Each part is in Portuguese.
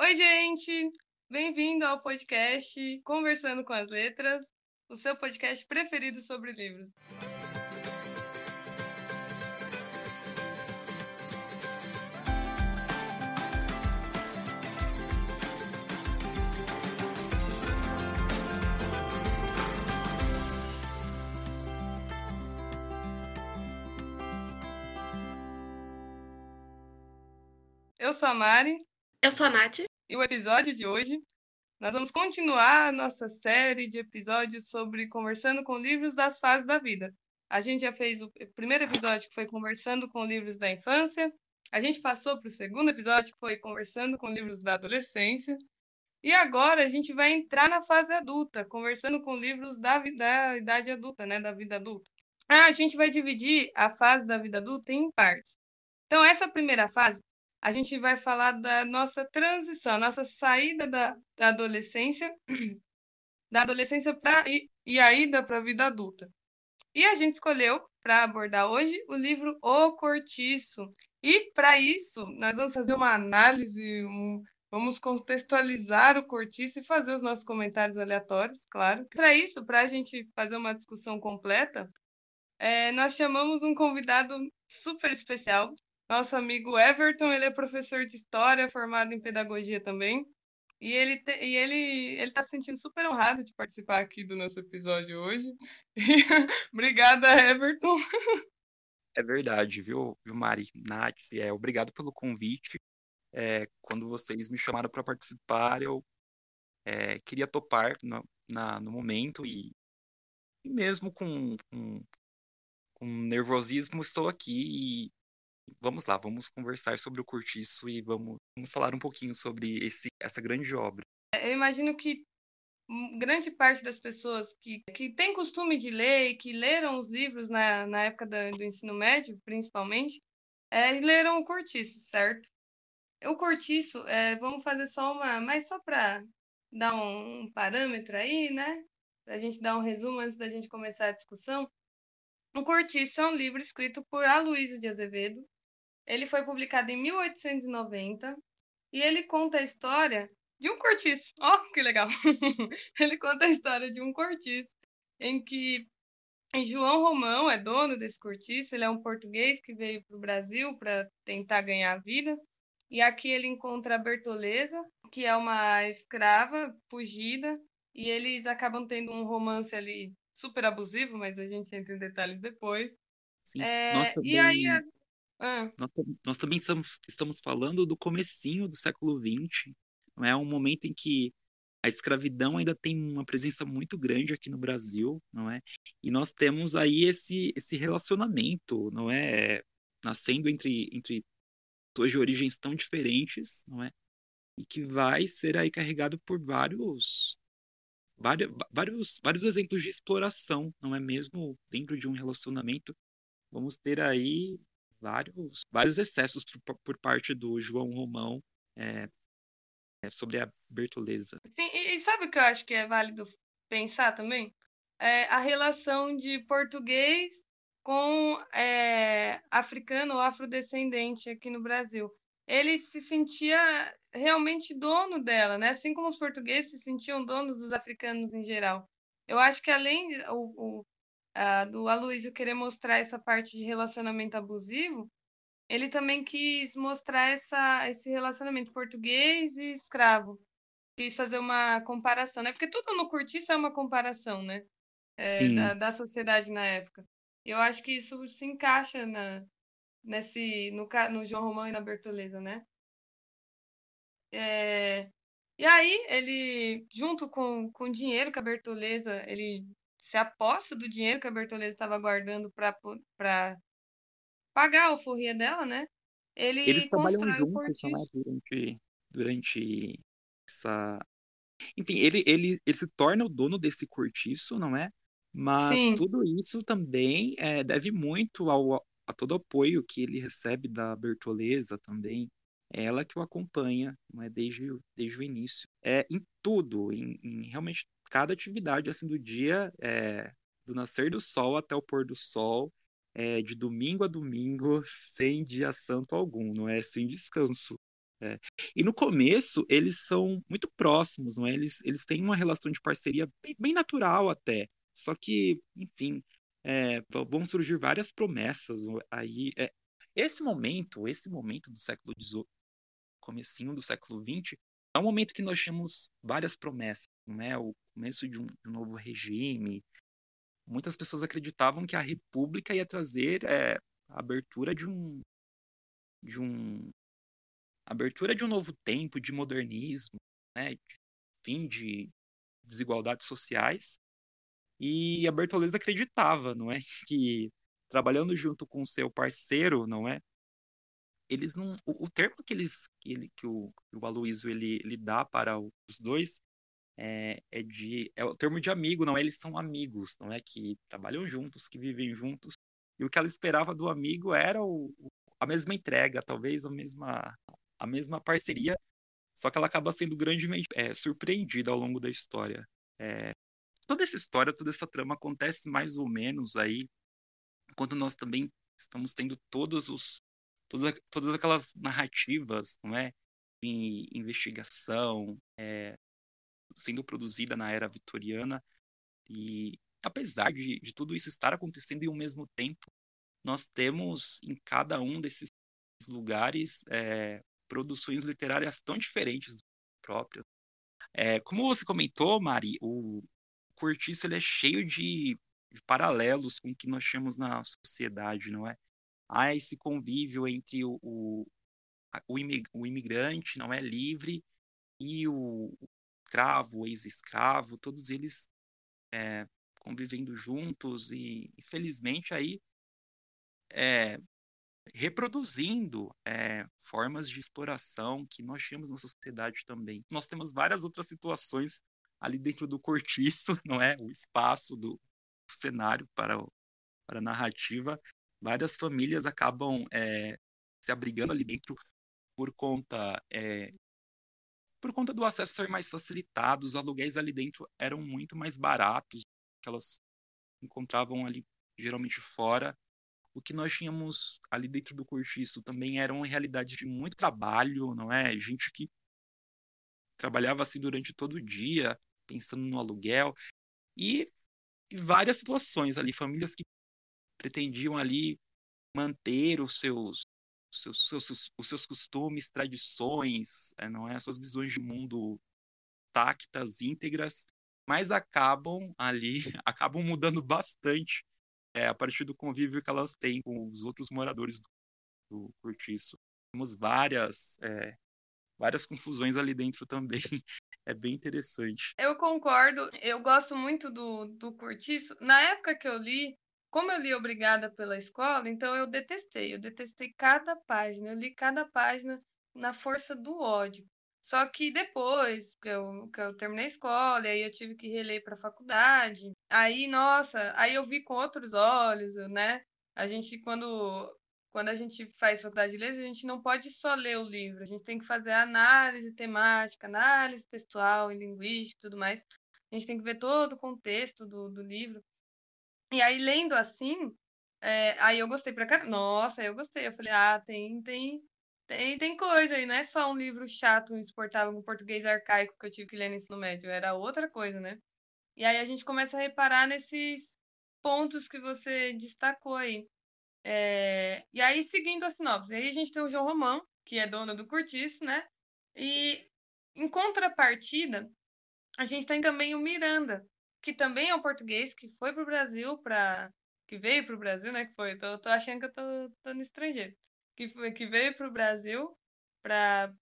Oi, gente! Bem-vindo ao podcast Conversando com as Letras, o seu podcast preferido sobre livros. Eu sou a Mari. Eu sou a Nath. E o episódio de hoje, nós vamos continuar a nossa série de episódios sobre conversando com livros das fases da vida. A gente já fez o primeiro episódio que foi conversando com livros da infância. A gente passou para o segundo episódio que foi conversando com livros da adolescência. E agora a gente vai entrar na fase adulta, conversando com livros da, da idade adulta, né, da vida adulta. Ah, a gente vai dividir a fase da vida adulta em partes. Então, essa primeira fase a gente vai falar da nossa transição, nossa saída da, da adolescência, da adolescência para e, e a ida para a vida adulta. E a gente escolheu para abordar hoje o livro O Cortiço. E para isso, nós vamos fazer uma análise, um, vamos contextualizar o cortiço e fazer os nossos comentários aleatórios, claro. Para isso, para a gente fazer uma discussão completa, é, nós chamamos um convidado super especial, nosso amigo Everton, ele é professor de história, formado em pedagogia também. E ele te, e ele ele está se sentindo super honrado de participar aqui do nosso episódio hoje. Obrigada, Everton. É verdade, viu, viu Mari, Nath? É, obrigado pelo convite. É, quando vocês me chamaram para participar, eu é, queria topar no, na, no momento e, e mesmo com, com, com nervosismo estou aqui e vamos lá, vamos conversar sobre o Curtiço e vamos, vamos falar um pouquinho sobre esse, essa grande obra. Eu imagino que grande parte das pessoas que, que tem costume de ler e que leram os livros na, na época do ensino médio, principalmente, é, leram o Cortiço, certo? O Cortiço, é, vamos fazer só uma, mas só para dar um, um parâmetro aí, né? Para a gente dar um resumo antes da gente começar a discussão. O Cortiço é um livro escrito por Aloysio de Azevedo, ele foi publicado em 1890 e ele conta a história de um cortiço. Ó, oh, que legal! ele conta a história de um cortiço em que João Romão é dono desse cortiço. Ele é um português que veio para o Brasil para tentar ganhar a vida. E aqui ele encontra a Bertoleza, que é uma escrava fugida, e eles acabam tendo um romance ali super abusivo, mas a gente entra em detalhes depois. Sim. É, Nossa, e aí ah. Nós, nós também estamos, estamos falando do comecinho do século XX, é um momento em que a escravidão ainda tem uma presença muito grande aqui no Brasil, não é? E nós temos aí esse, esse relacionamento, não é? Nascendo entre, entre pessoas de origens tão diferentes, não é? E que vai ser aí carregado por vários, vários, vários, vários exemplos de exploração, não é mesmo? Dentro de um relacionamento, vamos ter aí vários, vários excessos por, por parte do João Romão é, é, sobre a Bertoleza. Sim, e, e, sabe o que eu acho que é válido pensar também? É a relação de português com é, africano ou afrodescendente aqui no Brasil. Ele se sentia realmente dono dela, né? Assim como os portugueses se sentiam donos dos africanos em geral. Eu acho que além o, o uh, do Aloysio querer mostrar essa parte de relacionamento abusivo, ele também quis mostrar essa, esse relacionamento português e escravo. Quis fazer uma comparação, né? Porque tudo no Curtiço é uma comparação, né? É, da, da, sociedade na época. Eu acho que isso se encaixa na, nesse, no, no João Romão e na Bertoleza, né? É, e aí, ele, junto com, com o dinheiro que a Bertoleza, ele se aposta do dinheiro que a Bertoleza estava guardando para pagar a alforria dela, né? Ele Eles trabalham juntos né, durante, durante essa. Enfim, ele, ele, ele se torna o dono desse cortiço, não é? Mas Sim. tudo isso também é, deve muito ao, a todo o apoio que ele recebe da Bertoleza também. É ela que o acompanha, não é desde, desde o início. É em tudo, em, em realmente cada atividade assim do dia, é, do nascer do sol até o pôr do sol, é, de domingo a domingo, sem dia santo algum, não é? Sem descanso. É. E no começo, eles são muito próximos, não é? Eles, eles têm uma relação de parceria bem, bem natural até. Só que, enfim, é, vão surgir várias promessas aí. É, esse momento, esse momento do século XVIII, comecinho do século XX, é um momento que nós temos várias promessas, não é? O começo de um, de um novo regime. Muitas pessoas acreditavam que a República ia trazer é, a abertura de um de um abertura de um novo tempo de modernismo, né? De fim de desigualdades sociais. E a Bertoleza acreditava, não é, que trabalhando junto com seu parceiro, não é, eles não. O, o termo que eles que, ele, que o, o Aloysio ele, ele dá para os dois é, é, de é o termo de amigo, não é? Eles são amigos, não é que trabalham juntos, que vivem juntos. E o que ela esperava do amigo era o, a mesma entrega, talvez a mesma a mesma parceria, só que ela acaba sendo grandemente é, surpreendida ao longo da história. É, toda essa história, toda essa trama acontece mais ou menos aí, quando nós também estamos tendo todos os todas, todas aquelas narrativas, não é? Em investigação, é, sendo produzida na era vitoriana. E apesar de, de tudo isso estar acontecendo em um mesmo tempo, nós temos em cada um desses lugares é, produções literárias tão diferentes próprias. É, como você comentou, Mari, o Cortiço ele é cheio de, de paralelos com o que nós temos na sociedade, não é? há esse convívio entre o, o, o imigrante, não é livre, e o escravo, ex-escravo, todos eles é, convivendo juntos e, infelizmente, aí é, reproduzindo é, formas de exploração que nós tínhamos na sociedade também. Nós temos várias outras situações ali dentro do cortiço, não é? O espaço do cenário para, para a narrativa, várias famílias acabam é, se abrigando ali dentro por conta é, por conta do acesso ser mais facilitado, os aluguéis ali dentro eram muito mais baratos que elas encontravam ali geralmente fora. O que nós tínhamos ali dentro do cortiço também eram realidades de muito trabalho, não é? Gente que trabalhava assim durante todo o dia, pensando no aluguel e várias situações ali, famílias que pretendiam ali manter os seus, os seus, seus, os seus costumes, tradições, é, não é, suas visões de mundo tactas, íntegras, mas acabam ali, acabam mudando bastante é, a partir do convívio que elas têm com os outros moradores do, do cortiço. Temos várias, é, várias confusões ali dentro também. É bem interessante. Eu concordo. Eu gosto muito do, do cortiço. Na época que eu li, como eu li Obrigada pela Escola, então eu detestei. Eu detestei cada página. Eu li cada página na força do ódio. Só que depois que eu, que eu terminei a escola, e aí eu tive que reler para a faculdade. Aí, nossa, aí eu vi com outros olhos, né? A gente, quando, quando a gente faz faculdade de letras, a gente não pode só ler o livro, a gente tem que fazer análise temática, análise textual e linguística e tudo mais. A gente tem que ver todo o contexto do, do livro. E aí, lendo assim, é, aí eu gostei pra caramba. Nossa, eu gostei. Eu falei, ah, tem, tem, tem, tem coisa aí, não é só um livro chato, insuportável, com português arcaico que eu tive que ler no ensino médio, era outra coisa, né? E aí a gente começa a reparar nesses pontos que você destacou aí. É, e aí, seguindo a sinopse, aí a gente tem o João Romão, que é dono do Curtiço, né? E em contrapartida, a gente tem também o Miranda, que também é um português que foi para o Brasil para que veio para o Brasil, né? Que foi, tô, tô achando que eu tô, tô no estrangeiro, que foi, que veio para o Brasil para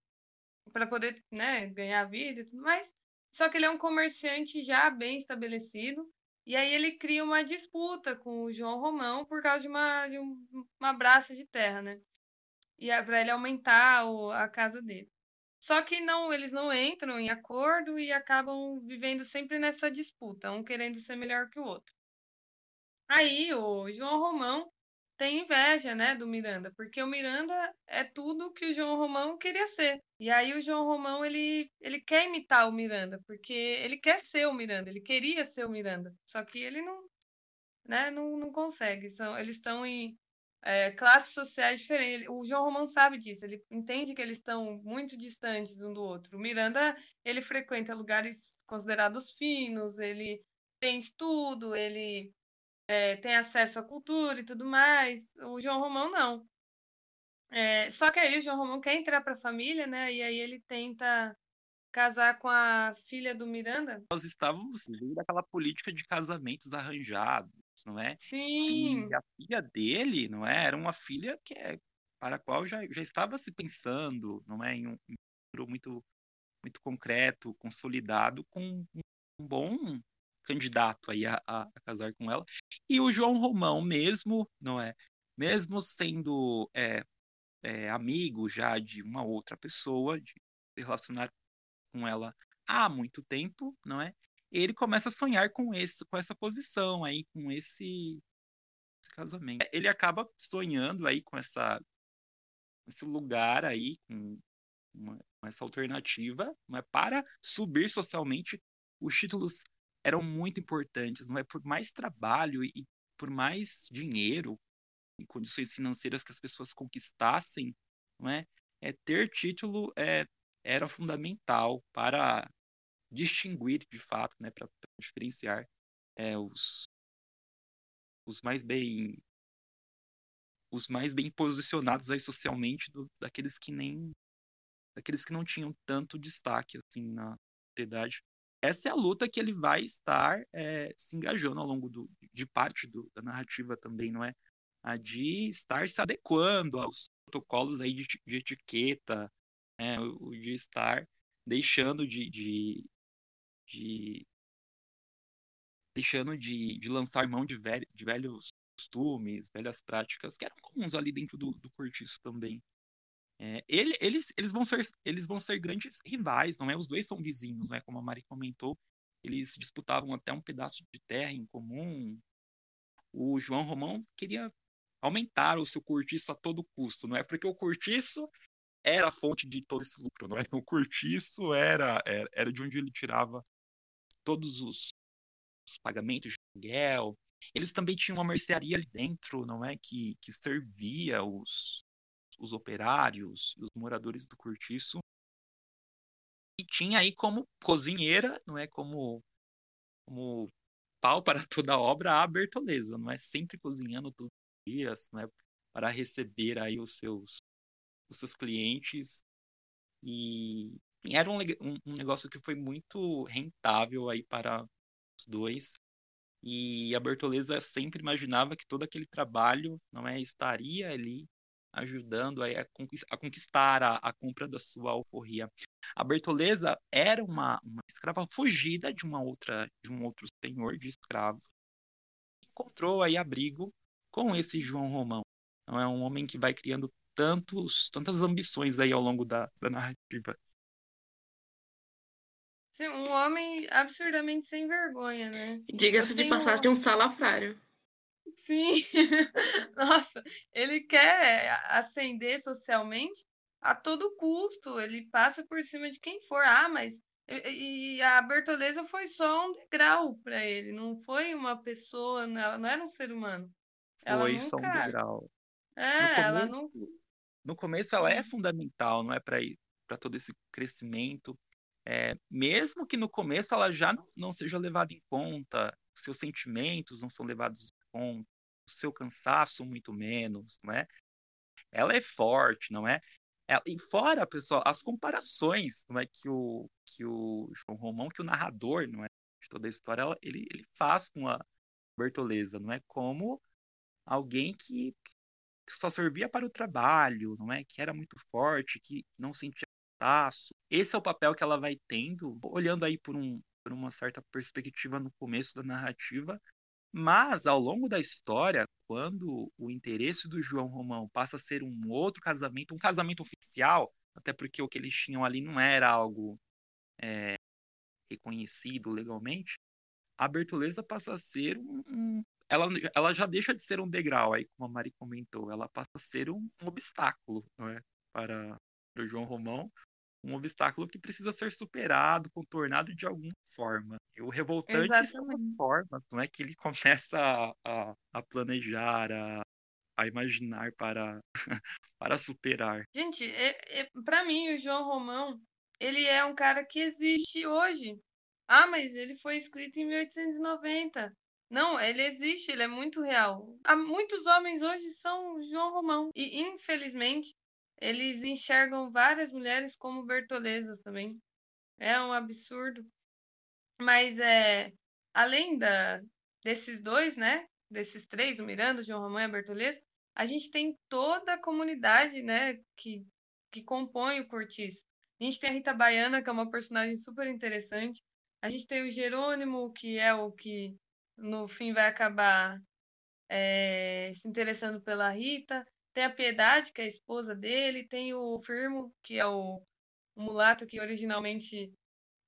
para poder, né, ganhar vida e tudo mais. Só que ele é um comerciante já bem estabelecido e aí ele cria uma disputa com o João Romão por causa de uma de um, uma braça de terra, né? E para ele aumentar o, a casa dele. Só que não, eles não entram em acordo e acabam vivendo sempre nessa disputa, um querendo ser melhor que o outro. Aí o João Romão tem inveja, né, do Miranda, porque o Miranda é tudo que o João Romão queria ser. E aí o João Romão ele ele quer imitar o Miranda, porque ele quer ser o Miranda, ele queria ser o Miranda, só que ele não, né, não, não consegue. São, eles estão em é, classes sociais diferentes. O João Romão sabe disso, ele entende que eles estão muito distantes um do outro. O Miranda, ele frequenta lugares considerados finos, ele tem estudo, ele é, tem acesso à cultura e tudo mais. O João Romão não. É, só que aí o João Romão quer entrar para a família, né? E aí ele tenta casar com a filha do Miranda. Nós estávamos vendo aquela política de casamentos arranjados, não é? Sim. E a filha dele, não é? Era uma filha que é para a qual já, já estava se pensando, não é, em um, futuro muito muito concreto, consolidado, com um bom candidato aí a, a, a, casar com ela. E o João Romão mesmo, não é? Mesmo sendo é, é, amigo já de uma outra pessoa, de se relacionar com ela há muito tempo, não é? Ele começa a sonhar com esse, com essa posição aí, com esse, esse casamento. Ele acaba sonhando aí com essa esse lugar aí, com uma, com essa alternativa, não é? Para subir socialmente, os títulos eram muito importantes, não é? Por mais trabalho e por mais dinheiro e condições financeiras que as pessoas conquistassem, não é? é ter título é, era fundamental para distinguir de fato, né, para diferenciar é, os, os mais bem os mais bem posicionados aí socialmente do, daqueles que nem daqueles que não tinham tanto destaque assim na sociedade. Essa é a luta que ele vai estar é, se engajando ao longo do, de parte do, da narrativa também, não é? A de estar se adequando aos protocolos aí de, de etiqueta, é, de estar deixando de, de, de deixando de, de, lançar mão de, de, velhos costumes, velhas práticas que eram comuns ali dentro do, do cortiço também. É, ele, eles, eles, vão ser, eles vão ser grandes rivais, não é? Os dois são vizinhos, não é? Como a Mari comentou, eles disputavam até um pedaço de terra em comum. O João Romão queria aumentar o seu cortiço a todo custo, não é? Porque o cortiço era a fonte de todo esse lucro, não é? O cortiço era, era, era de onde ele tirava todos os, os pagamentos de aluguel. Eles também tinham uma mercearia ali dentro, não é? Que, que servia os, os operários, os moradores do cortiço. E tinha aí como cozinheira, não é? Como, como pau para toda obra a Bertoleza, não é? Sempre cozinhando todos os dias, não é? Para receber aí os seus os seus clientes. E era um, um, negócio que foi muito rentável aí para os dois. E a Bertoleza sempre imaginava que todo aquele trabalho não é estaria ali ajudando a, a conquistar a, a, compra da sua alforria. A Bertoleza era uma, uma escrava fugida de uma outra de um outro senhor de escravos. Encontrou aí abrigo com esse João Romão. Não é um homem que vai criando tantos, tantas ambições aí ao longo da, da narrativa. Sim, um homem absurdamente sem vergonha, né? Diga-se de passagem, um... um salafrário. Sim, nossa, ele quer ascender socialmente a todo custo, ele passa por cima de quem for. Ah, mas e a Bertoleza foi só um degrau para ele, não foi uma pessoa, ela não era um ser humano. Foi ela nunca... só um degrau. É, ela não no começo ela é fundamental, não é para todo esse crescimento. É, mesmo que no começo ela já não, não seja levada em conta, seus sentimentos não são levados em conta, o seu cansaço muito menos, não é? Ela é forte, não é? Ela, e fora, pessoal, as comparações, não é que o que o João Romão, que o narrador, não é, de toda a história, ela, ele, ele faz com a Bertoleza, não é como alguém que, que só servia para o trabalho, não é? Que era muito forte, que não sentia taço. Esse é o papel que ela vai tendo, olhando aí por, um, por uma certa perspectiva no começo da narrativa, mas ao longo da história, quando o interesse do João Romão passa a ser um outro casamento, um casamento oficial, até porque o que eles tinham ali não era algo é, reconhecido legalmente, a Bertoleza passa a ser um, um, ela, ela já deixa de ser um degrau, aí como a Mari comentou, ela passa a ser um, um obstáculo, não é? Para, para o João Romão, um obstáculo que precisa ser superado, contornado de alguma forma. E o revoltante Exatamente. são as formas, não é? Que ele começa a, a, a planejar, a, a imaginar, para, para superar. Gente, é, é, para mim, o João Romão, ele é um cara que existe hoje. Ah, mas ele foi escrito em 1890. Não, ele existe, ele é muito real. Há muitos homens hoje são João Romão. E, infelizmente, eles enxergam várias mulheres como Bertolezas também. É um absurdo. Mas é além da, desses dois, né? Desses três, o Miranda, o João Romão e a Bertoleza, a gente tem toda a comunidade, né? Que, que compõe o Cortiço. A gente tem a Rita Baiana, que é uma personagem super interessante. A gente tem o Jerônimo, que é o que no fim vai acabar é, se interessando pela Rita. Tem a Piedade, que é a esposa dele. Tem o Firmo, que é o, o mulato que originalmente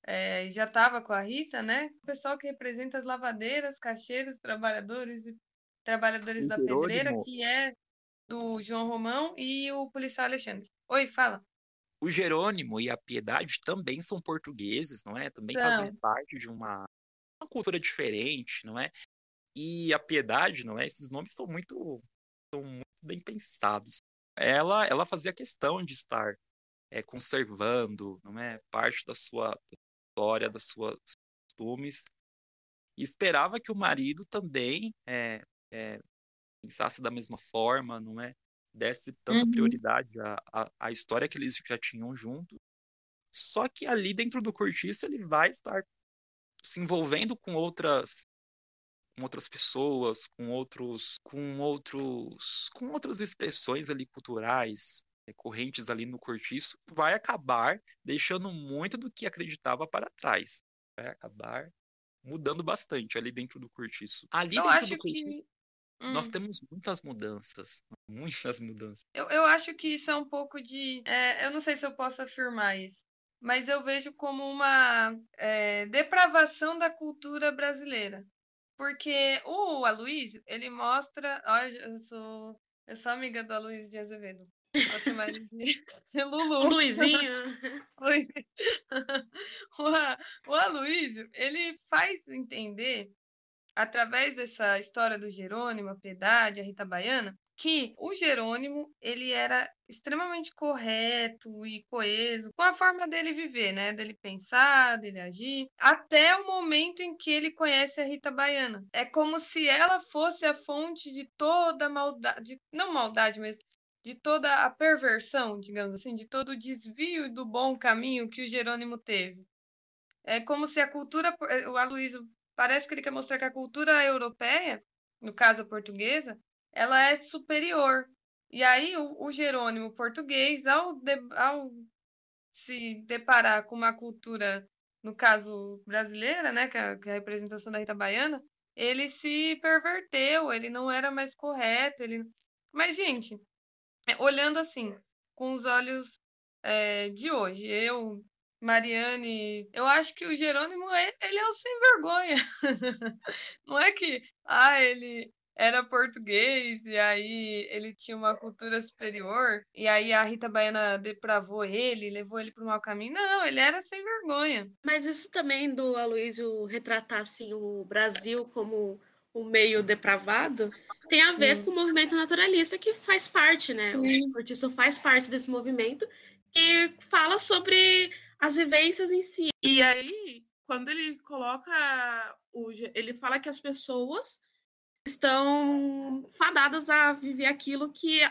é, já estava com a Rita, né? O pessoal que representa as lavadeiras, caixeiros, trabalhadores e trabalhadores da pedreira, que é do João Romão e o policial Alexandre. Oi, fala. O Jerônimo e a Piedade também são portugueses, não é? Também fazem parte de uma, uma cultura diferente, não é? E a Piedade, não é? Esses nomes são muito, são muito bem pensados. Ela, ela fazia questão de estar é, conservando, não é, parte da sua história, das suas costumes, e esperava que o marido também é, é, pensasse da mesma forma, não é? Desse tanta uhum. prioridade à, à, à, história que eles já tinham junto. Só que ali dentro do cortiço ele vai estar se envolvendo com outras com outras pessoas, com outros com outros com outras expressões ali culturais, correntes ali no cortiço, vai acabar deixando muito do que acreditava para trás. Vai acabar mudando bastante ali dentro do cortiço. Ali eu dentro acho do cortiço, que hum. nós temos muitas mudanças, muitas mudanças. Eu, eu acho que isso é um pouco de, é, eu não sei se eu posso afirmar isso, mas eu vejo como uma é, depravação da cultura brasileira. Porque o Aloysio, ele mostra. Olha, eu sou, eu sou amiga do Aloysio de Azevedo. Posso chamar ele de Lulu. O Luizinho. Luizinho. o, o Aloysio, ele faz entender, através dessa história do Jerônimo, a Piedade, a Rita Baiana, que o Jerônimo ele era extremamente correto e coeso com a forma dele viver, né? Dele pensar, dele agir, até o momento em que ele conhece a Rita Baiana. É como se ela fosse a fonte de toda a maldade, não maldade, mas de toda a perversão, digamos assim, de todo o desvio do bom caminho que o Jerônimo teve. É como se a cultura, eh, o Aloysio parece que ele quer mostrar que a cultura europeia, no caso a portuguesa, ela é superior. E aí o, o Jerônimo português, ao, de, ao se deparar com uma cultura, no caso brasileira, né, que é, que é a representação da Rita Baiana, ele se perverteu, ele não era mais correto, ele... Mas, gente, é, olhando assim, com os olhos é, de hoje, eu, Mariane, eu acho que o Jerônimo, ele é o sem vergonha. Não é que, ah, ele era português e aí ele tinha uma cultura superior e aí a Rita Baiana depravou ele, levou ele para o mau caminho. Não, ele era sem vergonha. Mas isso também do Aloysio retratar assim o Brasil como o meio depravado, tem a ver com o movimento naturalista que faz parte, né? O cortiço faz parte desse movimento que fala sobre as vivências em si. E aí, quando ele coloca o, ele fala que as pessoas estão fadadas a viver aquilo que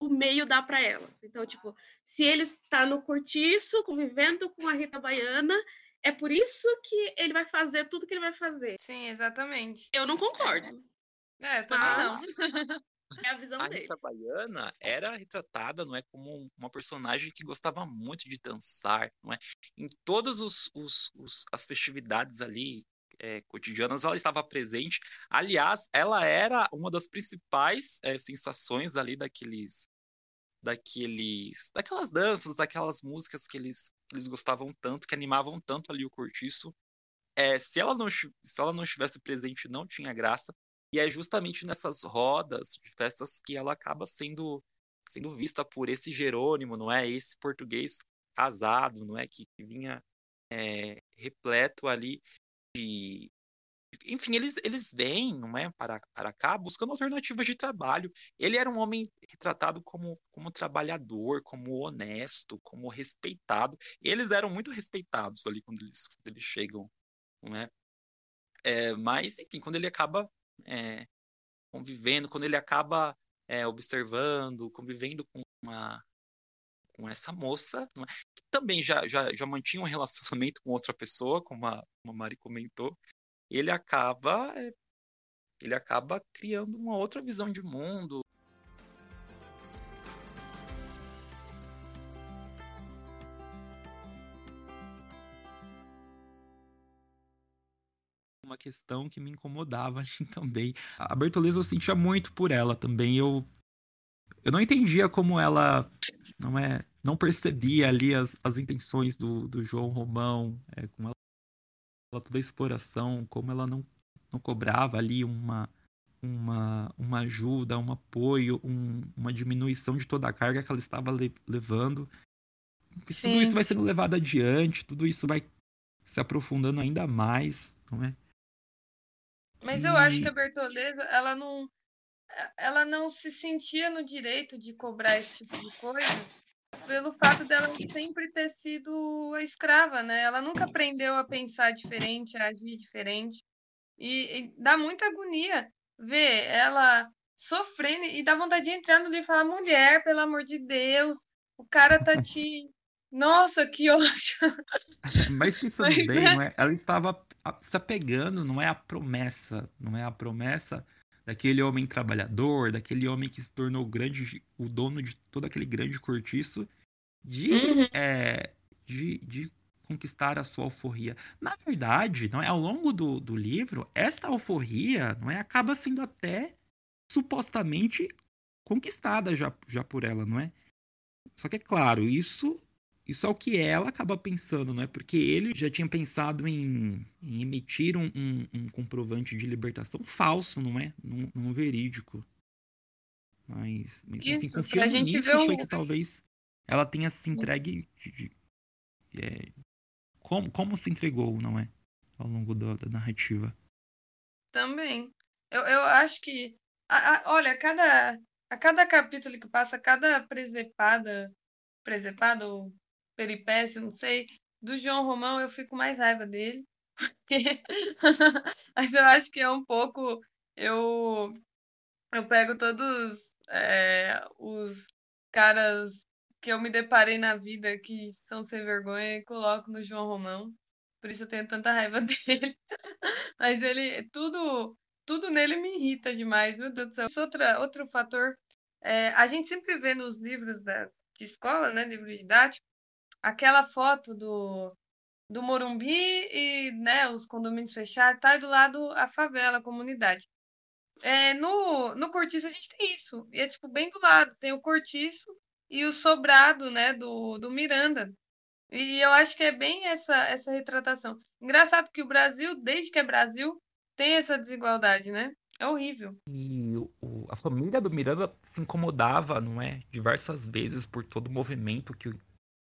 o meio dá para elas. Então, tipo, se ele está no cortiço, convivendo com a Rita Baiana, é por isso que ele vai fazer tudo que ele vai fazer. Sim, exatamente. Eu não concordo. É, também mas... não. É a visão a dele. Rita Baiana era retratada, não é, como uma personagem que gostava muito de dançar, não é? Em todas os, os, os, as festividades ali é, cotidianas, ela estava presente. Aliás, ela era uma das principais é, sensações ali daqueles daqueles daquelas danças, daquelas músicas que eles, eles gostavam tanto, que animavam tanto ali o cortiço. É, se ela não se ela não estivesse presente, não tinha graça. E é justamente nessas rodas de festas que ela acaba sendo sendo vista por esse Jerônimo, não é? Esse português casado, não é? Que, que vinha é, repleto ali de, enfim, eles, eles vêm não é, para, para cá buscando alternativas de trabalho. Ele era um homem retratado como, como trabalhador, como honesto, como respeitado. Eles eram muito respeitados ali quando eles, quando eles chegam, não é? é mas, enfim, quando ele acaba é, convivendo, quando ele acaba é, observando, convivendo com uma com essa moça, é? que também já, já, já mantinha um relacionamento com outra pessoa, como a, como a Mari comentou, ele acaba é, ele acaba criando uma outra visão de mundo. Uma questão que me incomodava assim, também. A Bertoleza eu sentia muito por ela também. Eu eu não entendia como ela não é não percebia ali as, as intenções do, do João Romão, é, com ela toda a exploração, como ela não, não cobrava ali uma, uma, uma ajuda, um apoio, um, uma diminuição de toda a carga que ela estava le levando. Sim. Tudo isso vai sendo levado adiante, tudo isso vai se aprofundando ainda mais, não é? Mas e... eu acho que a Bertoleza, ela não, ela não se sentia no direito de cobrar esse tipo de coisa pelo fato dela sempre ter sido a escrava, né? Ela nunca aprendeu a pensar diferente, a agir diferente. E, e dá muita agonia ver ela sofrendo e dá vontade de entrar no livro e falar: mulher, pelo amor de Deus, o cara tá te. Nossa, que ótimo! Mas pensando Mas, bem, é... é? ela estava se apegando, não é a promessa, não é a promessa daquele homem trabalhador, daquele homem que se tornou grande, o dono de todo aquele grande cortiço, de, uhum. é, de, de, conquistar a sua alforria. Na verdade, não é ao longo do, do livro, essa alforria não é acaba sendo até supostamente conquistada já, já por ela, não é? Só que é claro, isso isso é o que ela acaba pensando, não é? Porque ele já tinha pensado em, em emitir um, um, um, comprovante de libertação falso, não é? Num verídico. Mas, mas assim, Isso, assim, a gente nisso, foi que talvez ela tenha se entregue de, de, é, como, como se entregou, não é? Ao longo da, da narrativa. Também. Eu, eu acho que. A, a, olha, cada, a cada capítulo que passa, cada presepada, presepado, peripécia, não sei. Do João Romão eu fico mais raiva dele. Mas eu acho que é um pouco. Eu, eu pego todos é, os caras que eu me deparei na vida que são sem vergonha e coloco no João Romão. Por isso eu tenho tanta raiva dele. Mas ele. Tudo, tudo nele me irrita demais, meu Deus do céu. Outra, outro fator. É, a gente sempre vê nos livros da, de escola, né, livro didático, aquela foto do, do Morumbi e né, os condomínios fechados, tá aí do lado a favela, a comunidade. É, no, no Cortiço a gente tem isso, e é tipo bem do lado, tem o Cortiço e o Sobrado, né, do, do Miranda. E eu acho que é bem essa, essa retratação. Engraçado que o Brasil, desde que é Brasil, tem essa desigualdade, né? É horrível. E o, a família do Miranda se incomodava, não é? Diversas vezes por todo o movimento que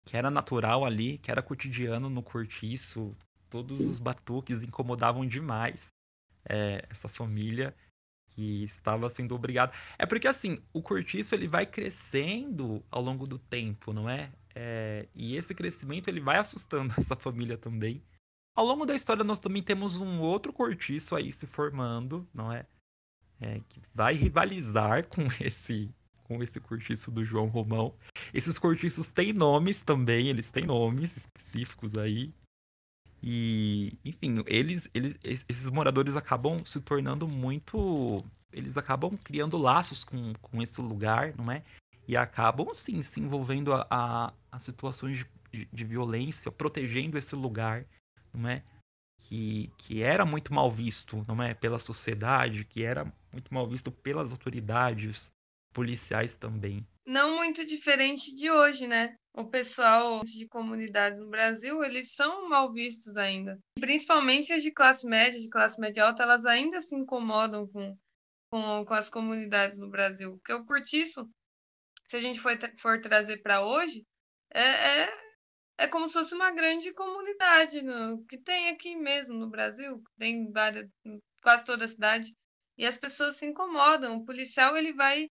que era natural ali, que era cotidiano no cortiço. Todos os batuques incomodavam demais é, essa família que estava sendo obrigada. É porque assim, o cortiço ele vai crescendo ao longo do tempo, não é? é? E esse crescimento ele vai assustando essa família também. Ao longo da história nós também temos um outro cortiço aí se formando, não é? é que vai rivalizar com esse com esse cortiço do João Romão. Esses cortiços têm nomes também, eles têm nomes específicos aí. E, enfim, eles, eles, esses moradores acabam se tornando muito. Eles acabam criando laços com, com esse lugar, não é? E acabam, sim, se envolvendo a, a, a situações de, de, violência, protegendo esse lugar, não é? Que, que era muito mal visto, não é? Pela sociedade, que era muito mal visto pelas autoridades, policiais também. Não muito diferente de hoje, né? O pessoal de comunidades no Brasil, eles são mal vistos ainda. Principalmente as de classe média, de classe média alta, elas ainda se incomodam com, com, com as comunidades no Brasil. O cortiço, se a gente for, for trazer para hoje, é, é, é como se fosse uma grande comunidade no, que tem aqui mesmo no Brasil, tem várias, quase toda a cidade, e as pessoas se incomodam. O policial ele vai,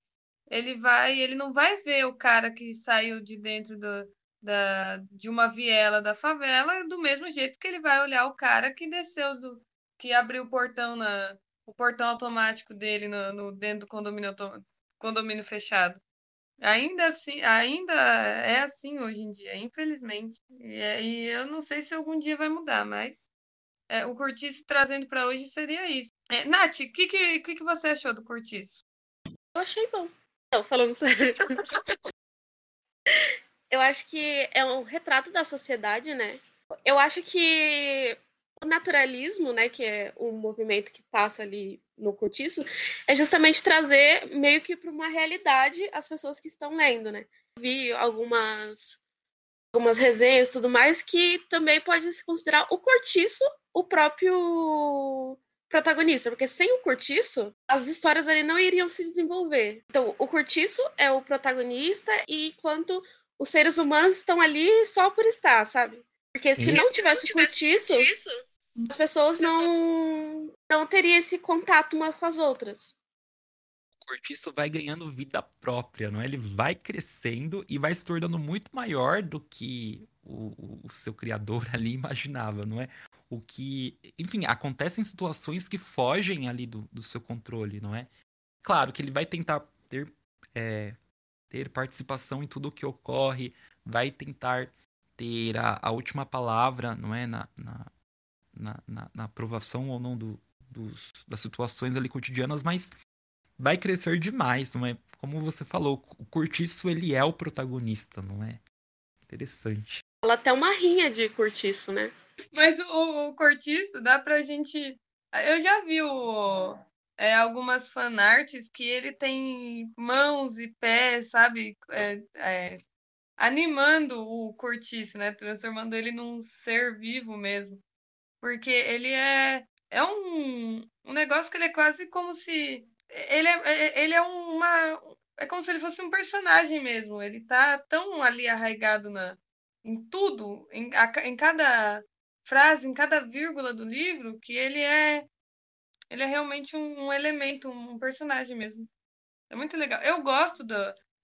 ele vai, ele não vai ver o cara que saiu de dentro do, da, de uma viela da favela do mesmo jeito que ele vai olhar o cara que desceu do, que abriu o portão na, o portão automático dele no, no dentro do condomínio, condomínio fechado. Ainda assim, ainda é assim hoje em dia, infelizmente. E, é, e eu não sei se algum dia vai mudar, mas é, o Cortiço trazendo para hoje seria isso. É, Nath, o que, que, que, que você achou do Cortiço? Eu achei bom. Não, falando sério. eu acho que é um retrato da sociedade, né? Eu acho que o naturalismo, né, que é o movimento que passa ali no cortiço, é justamente trazer meio que para uma realidade as pessoas que estão lendo, né? Vi algumas algumas resenhas tudo mais que também pode se considerar o cortiço o próprio protagonista, porque sem o cortiço, as histórias ali não iriam se desenvolver. Então, o cortiço é o protagonista e enquanto os seres humanos estão ali só por estar, sabe? Porque se não tivesse o cortiço, as pessoas não, não teriam esse contato umas com as outras. O cortiço vai ganhando vida própria, não é? Ele vai crescendo e vai se tornando muito maior do que o, o seu criador ali imaginava, não é? O que, enfim, acontece em situações que fogem ali do, do seu controle, não é? Claro que ele vai tentar ter, é, ter participação em tudo o que ocorre, vai tentar ter a, a última palavra, não é? Na, na, na, na, na aprovação ou não do, dos, das situações ali cotidianas, mas vai crescer demais, não é? Como você falou, o Curtiço ele é o protagonista, não é? Interessante. Ela até uma rinha de Curtiço, né? Mas o, o Curtiço dá pra gente. Eu já vi o, é, algumas fanarts que ele tem mãos e pés, sabe? É, é, animando o Curtiço, né? Transformando ele num ser vivo mesmo. Porque ele é, é um, um negócio que ele é quase como se. Ele é, é, ele é uma. É como se ele fosse um personagem mesmo. Ele tá tão ali arraigado na, em tudo, em, em cada frase, em cada vírgula do livro, que ele é. Ele é realmente um, um elemento, um personagem mesmo. É muito legal. Eu gosto do,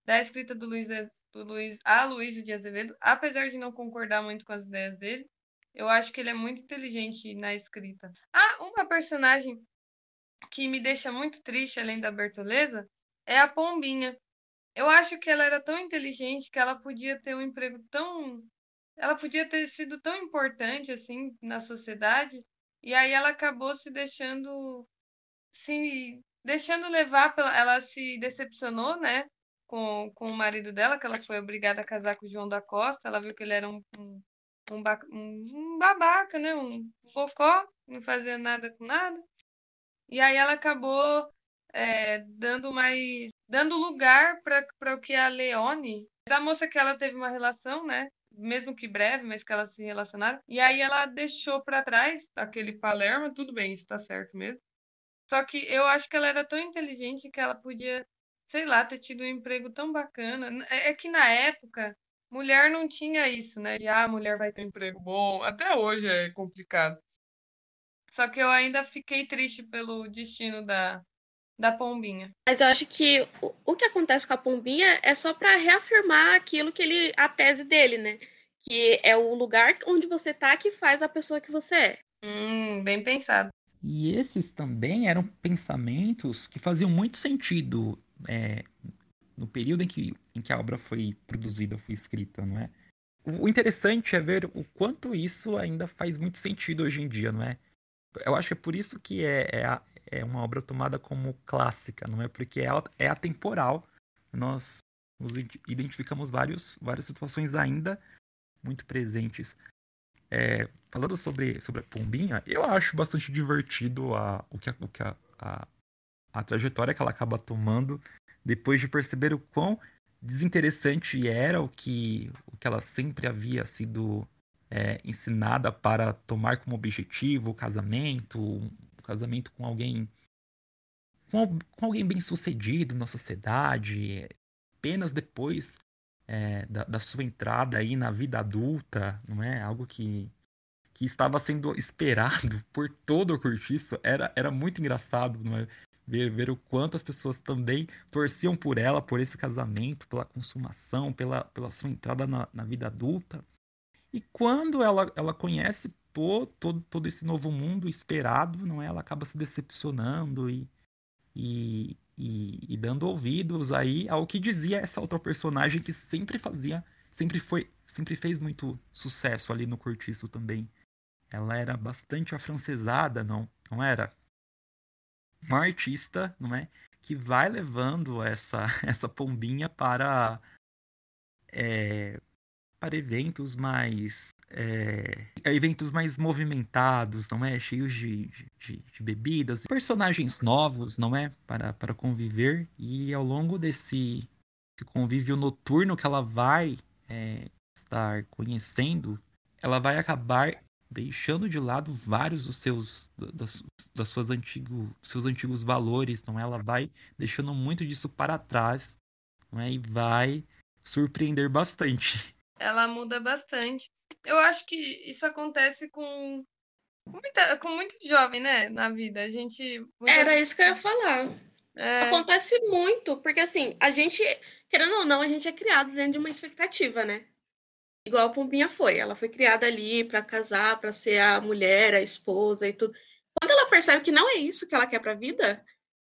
da escrita do Luiz, do Luiz a Luiz de Azevedo, apesar de não concordar muito com as ideias dele. Eu acho que ele é muito inteligente na escrita. Ah, uma personagem que me deixa muito triste, além da Bertoleza, é a Pombinha. Eu acho que ela era tão inteligente que ela podia ter um emprego tão. Ela podia ter sido tão importante assim na sociedade, e aí ela acabou se deixando. se deixando levar pela. Ela se decepcionou, né? Com, com o marido dela, que ela foi obrigada a casar com o João da Costa. Ela viu que ele era um, um um, ba babaca, né? Um bocó, não fazia nada com nada. E aí ela acabou é, dando mais. dando lugar para o que a Leone, da moça que ela teve uma relação, né? Mesmo que breve, mas que elas se relacionaram. E aí ela deixou para trás aquele Palermo, tudo bem, isso tá certo mesmo. Só que eu acho que ela era tão inteligente que ela podia, sei lá, ter tido um emprego tão bacana. É, é que na época mulher não tinha isso, né? De ah, mulher vai ter emprego bom. Até hoje é complicado. Só que eu ainda fiquei triste pelo destino da, da Pombinha. Mas eu acho que o, o que acontece com a Pombinha é só para reafirmar aquilo que ele. a tese dele, né? Que é o lugar onde você tá que faz a pessoa que você é. Hum, bem pensado. E esses também eram pensamentos que faziam muito sentido é, no período em que, em que a obra foi produzida, foi escrita, não é? O interessante é ver o quanto isso ainda faz muito sentido hoje em dia, não é? Eu acho que é por isso que é, é, é uma obra tomada como clássica, não é? Porque é, é atemporal. Nós nos identificamos vários, várias situações ainda muito presentes. É, falando sobre, sobre a Pombinha, eu acho bastante divertido a, o que, a, o que a, a, a trajetória que ela acaba tomando depois de perceber o quão desinteressante era o que, o que ela sempre havia sido é, ensinada para tomar como objetivo o casamento, o casamento com alguém com, com alguém bem sucedido na sociedade. Apenas depois é, da, da, sua entrada aí na vida adulta, não é? Algo que, que estava sendo esperado por todo o curtiço. Era, era muito engraçado, não é? Ver, ver o quanto as pessoas também torciam por ela, por esse casamento, pela consumação, pela, pela sua entrada na, na vida adulta. E quando ela, ela conhece todo, todo, todo esse novo mundo esperado, não é? Ela acaba se decepcionando e, e, e, e, dando ouvidos aí ao que dizia essa outra personagem que sempre fazia, sempre foi, sempre fez muito sucesso ali no Cortiço também. Ela era bastante afrancesada, não, não era? Uma artista, não é? Que vai levando essa, essa pombinha para é, para eventos mais é, eventos mais movimentados, não é? Cheios de, de, de, bebidas, personagens novos, não é? Para, para conviver. E ao longo desse, desse convívio noturno que ela vai é, estar conhecendo, ela vai acabar deixando de lado vários dos seus das, das suas antigo, seus antigos valores, não é? Ela vai deixando muito disso para trás, não é? E vai surpreender bastante ela muda bastante. Eu acho que isso acontece com muita, com muito jovem, né, na vida. A gente Era isso que eu ia falar. É... Acontece muito, porque assim, a gente, querendo ou não, a gente é criado dentro de uma expectativa, né? Igual a Pompinha foi, ela foi criada ali para casar, para ser a mulher, a esposa e tudo. Quando ela percebe que não é isso que ela quer para a vida,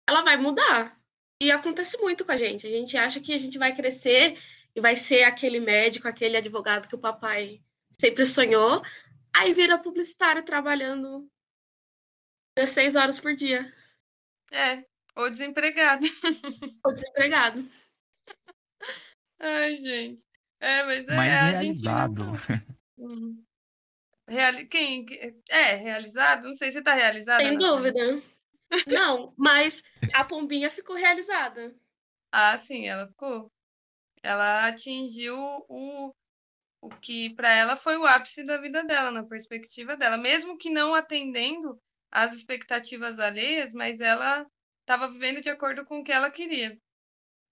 ela vai mudar. E acontece muito com a gente. A gente acha que a gente vai crescer e vai ser aquele médico, aquele advogado que o papai sempre sonhou, aí vira publicitário trabalhando 16 horas por dia. É, ou desempregado. Ou desempregado. Ai, gente. É, mas é, a realizado. gente. Hum. Reali... Quem? É, realizado? Não sei se tá realizado. Sem dúvida. Não, mas a pombinha ficou realizada. Ah, sim, ela ficou ela atingiu o, o que para ela foi o ápice da vida dela, na perspectiva dela, mesmo que não atendendo às expectativas alheias, mas ela estava vivendo de acordo com o que ela queria.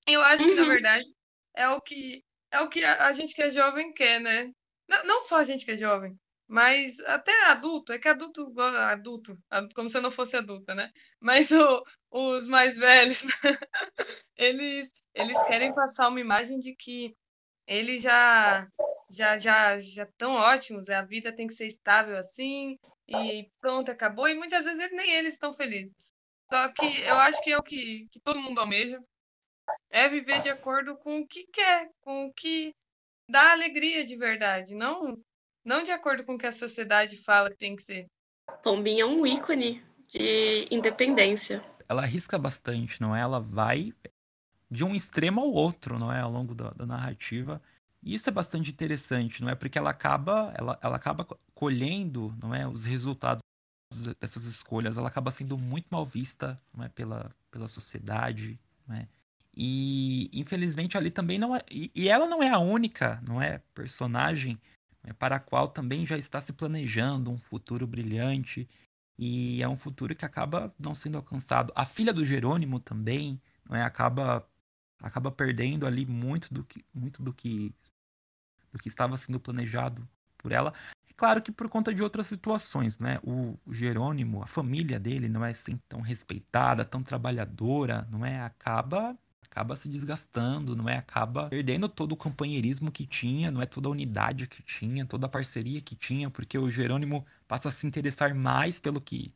Eu acho que, na uhum. verdade, é o que é o que a, a gente que é jovem quer, né? Não, não, só a gente que é jovem, mas até adulto, é que adulto, adulto, como se eu não fosse adulta, né? Mas o, os mais velhos, eles eles querem passar uma imagem de que eles já já já já estão ótimos, a vida tem que ser estável assim e pronto, acabou. E muitas vezes nem eles estão felizes. Só que eu acho que é o que, que todo mundo almeja, é viver de acordo com o que quer, com o que dá alegria de verdade, não não de acordo com o que a sociedade fala que tem que ser. Pombinha é um ícone de independência. Ela arrisca bastante, não é? Ela vai de um extremo ao outro, não é, ao longo da, da narrativa. E isso é bastante interessante, não é, porque ela acaba, ela, ela acaba colhendo, não é, os resultados dessas escolhas. Ela acaba sendo muito mal vista, não é, pela, pela sociedade, não é. E infelizmente ali também não é, e, e ela não é a única, não é, personagem é, para a qual também já está se planejando um futuro brilhante e é um futuro que acaba não sendo alcançado. A filha do Jerônimo também, é, acaba acaba perdendo ali muito do que muito do que do que estava sendo planejado por ela. Claro que por conta de outras situações, né? O Jerônimo, a família dele não é assim tão respeitada, tão trabalhadora, não é? Acaba acaba se desgastando, não é? Acaba perdendo todo o companheirismo que tinha, não é toda a unidade que tinha, toda a parceria que tinha, porque o Jerônimo passa a se interessar mais pelo que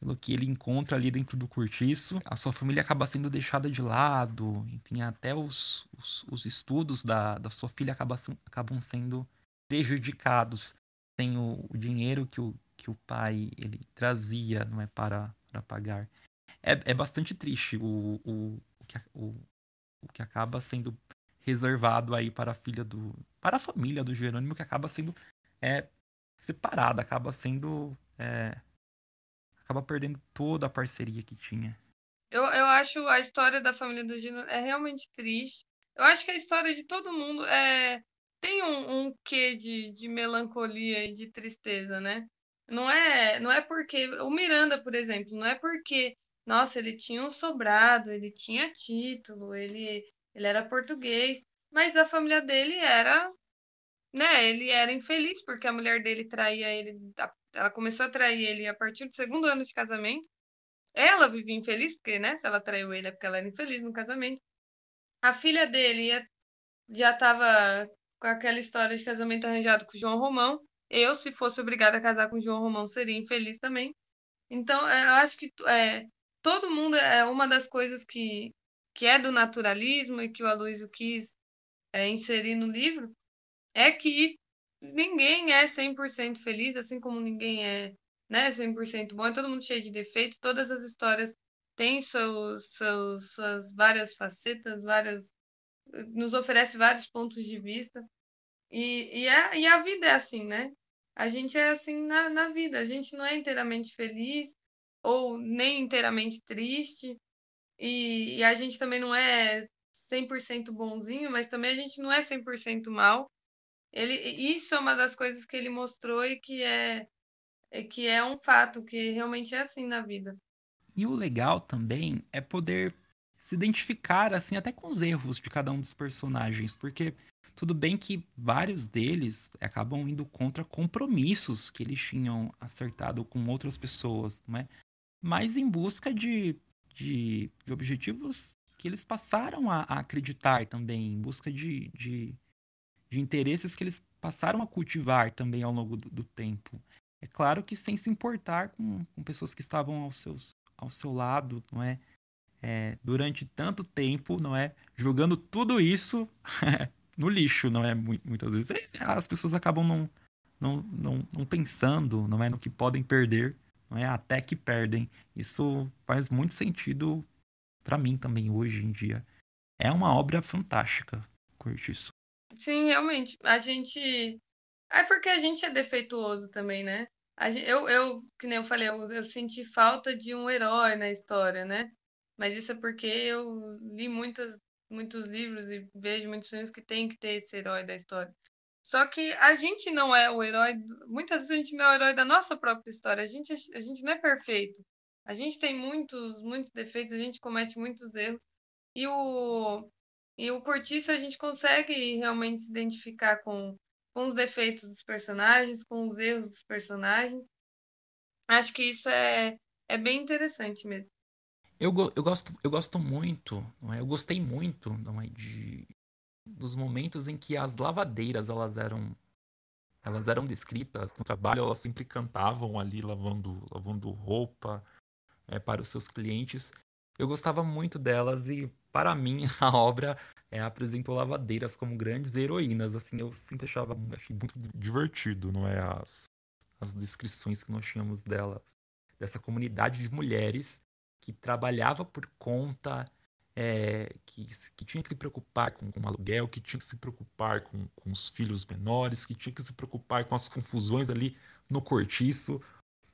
pelo que ele encontra ali dentro do cortiço. A sua família acaba sendo deixada de lado, enfim, até os, os, os estudos da, da sua filha acaba, acabam sendo prejudicados. Tem o, o, dinheiro que o, que o pai ele trazia não é para, para pagar. É, é bastante triste o, o, o, que, o, o que acaba sendo reservado aí para a filha do. para a família do Jerônimo, que acaba sendo é, separada, acaba sendo. É, acaba perdendo toda a parceria que tinha. Eu, eu acho a história da família do Gino é realmente triste. Eu acho que a história de todo mundo é tem um, um quê de, de melancolia e de tristeza, né? Não é, não é porque o Miranda, por exemplo, não é porque nossa, ele tinha um sobrado, ele tinha título, ele ele era português. mas a família dele era, né, ele era infeliz porque a mulher dele traía ele, ela começou a trair ele a partir do segundo ano de casamento. Ela vivia infeliz porque, né, se ela traiu ele é porque ela era infeliz no casamento. A filha dele já estava com aquela história de casamento arranjado com o João Romão. Eu, se fosse obrigada a casar com o João Romão, seria infeliz também. Então, é, eu acho que é, todo mundo é uma das coisas que, que é do naturalismo e que o Aloysio quis é, inserir no livro, é que ninguém é 100% feliz, assim como ninguém é né, 100% bom, é todo mundo cheio de defeitos, todas as histórias têm seus, suas várias facetas, várias nos oferece vários pontos de vista. E, e, a, e a vida é assim, né? A gente é assim na, na vida, a gente não é inteiramente feliz ou nem inteiramente triste, e, e a gente também não é 100% bonzinho, mas também a gente não é 100% mal. Ele, isso é uma das coisas que ele mostrou e que é, é que é um fato, que realmente é assim na vida. E o legal também é poder se identificar assim até com os erros de cada um dos personagens, porque tudo bem que vários deles acabam indo contra compromissos que eles tinham acertado com outras pessoas, não é? Mas em busca de, de, de objetivos que eles passaram a, a acreditar também, em busca de, de, de, interesses que eles passaram a cultivar também ao longo do, do tempo. É claro que sem se importar com, com pessoas que estavam ao, seus, ao seu lado, não é? é durante tanto tempo, não é? Jogando tudo isso no lixo, não é? Muitas vezes é, as pessoas acabam não, não, não, não pensando, não é? No que podem perder, não é? Até que perdem. Isso faz muito sentido para mim também hoje em dia. É uma obra fantástica, Cortiço. Sim, realmente. A gente. É porque a gente é defeituoso também, né? Gente... Eu, eu, que nem eu falei, eu, eu senti falta de um herói na história, né? Mas isso é porque eu li muitas, muitos livros e vejo muitos filmes que tem que ter esse herói da história. Só que a gente não é o herói, muitas vezes a gente não é o herói da nossa própria história. A gente, a gente não é perfeito. A gente tem muitos, muitos defeitos, a gente comete muitos erros. E o, e o Cortiço a gente consegue realmente se identificar com, com os defeitos dos personagens, com os erros dos personagens. Acho que isso é, é bem interessante mesmo. Eu, eu, gosto, eu gosto muito, não é? eu gostei muito não é? de, dos momentos em que as lavadeiras elas eram elas eram descritas no trabalho, elas sempre cantavam ali lavando, lavando roupa, é, para os seus clientes. Eu gostava muito delas e, para mim, a obra é, apresentou lavadeiras como grandes heroínas. Assim, eu sempre achava achei muito divertido, não é? As, as descrições que nós tínhamos delas, dessa comunidade de mulheres que trabalhava por conta, é, que, que tinha que se preocupar com, com o aluguel, que tinha que se preocupar com, com os filhos menores, que tinha que se preocupar com as confusões ali no cortiço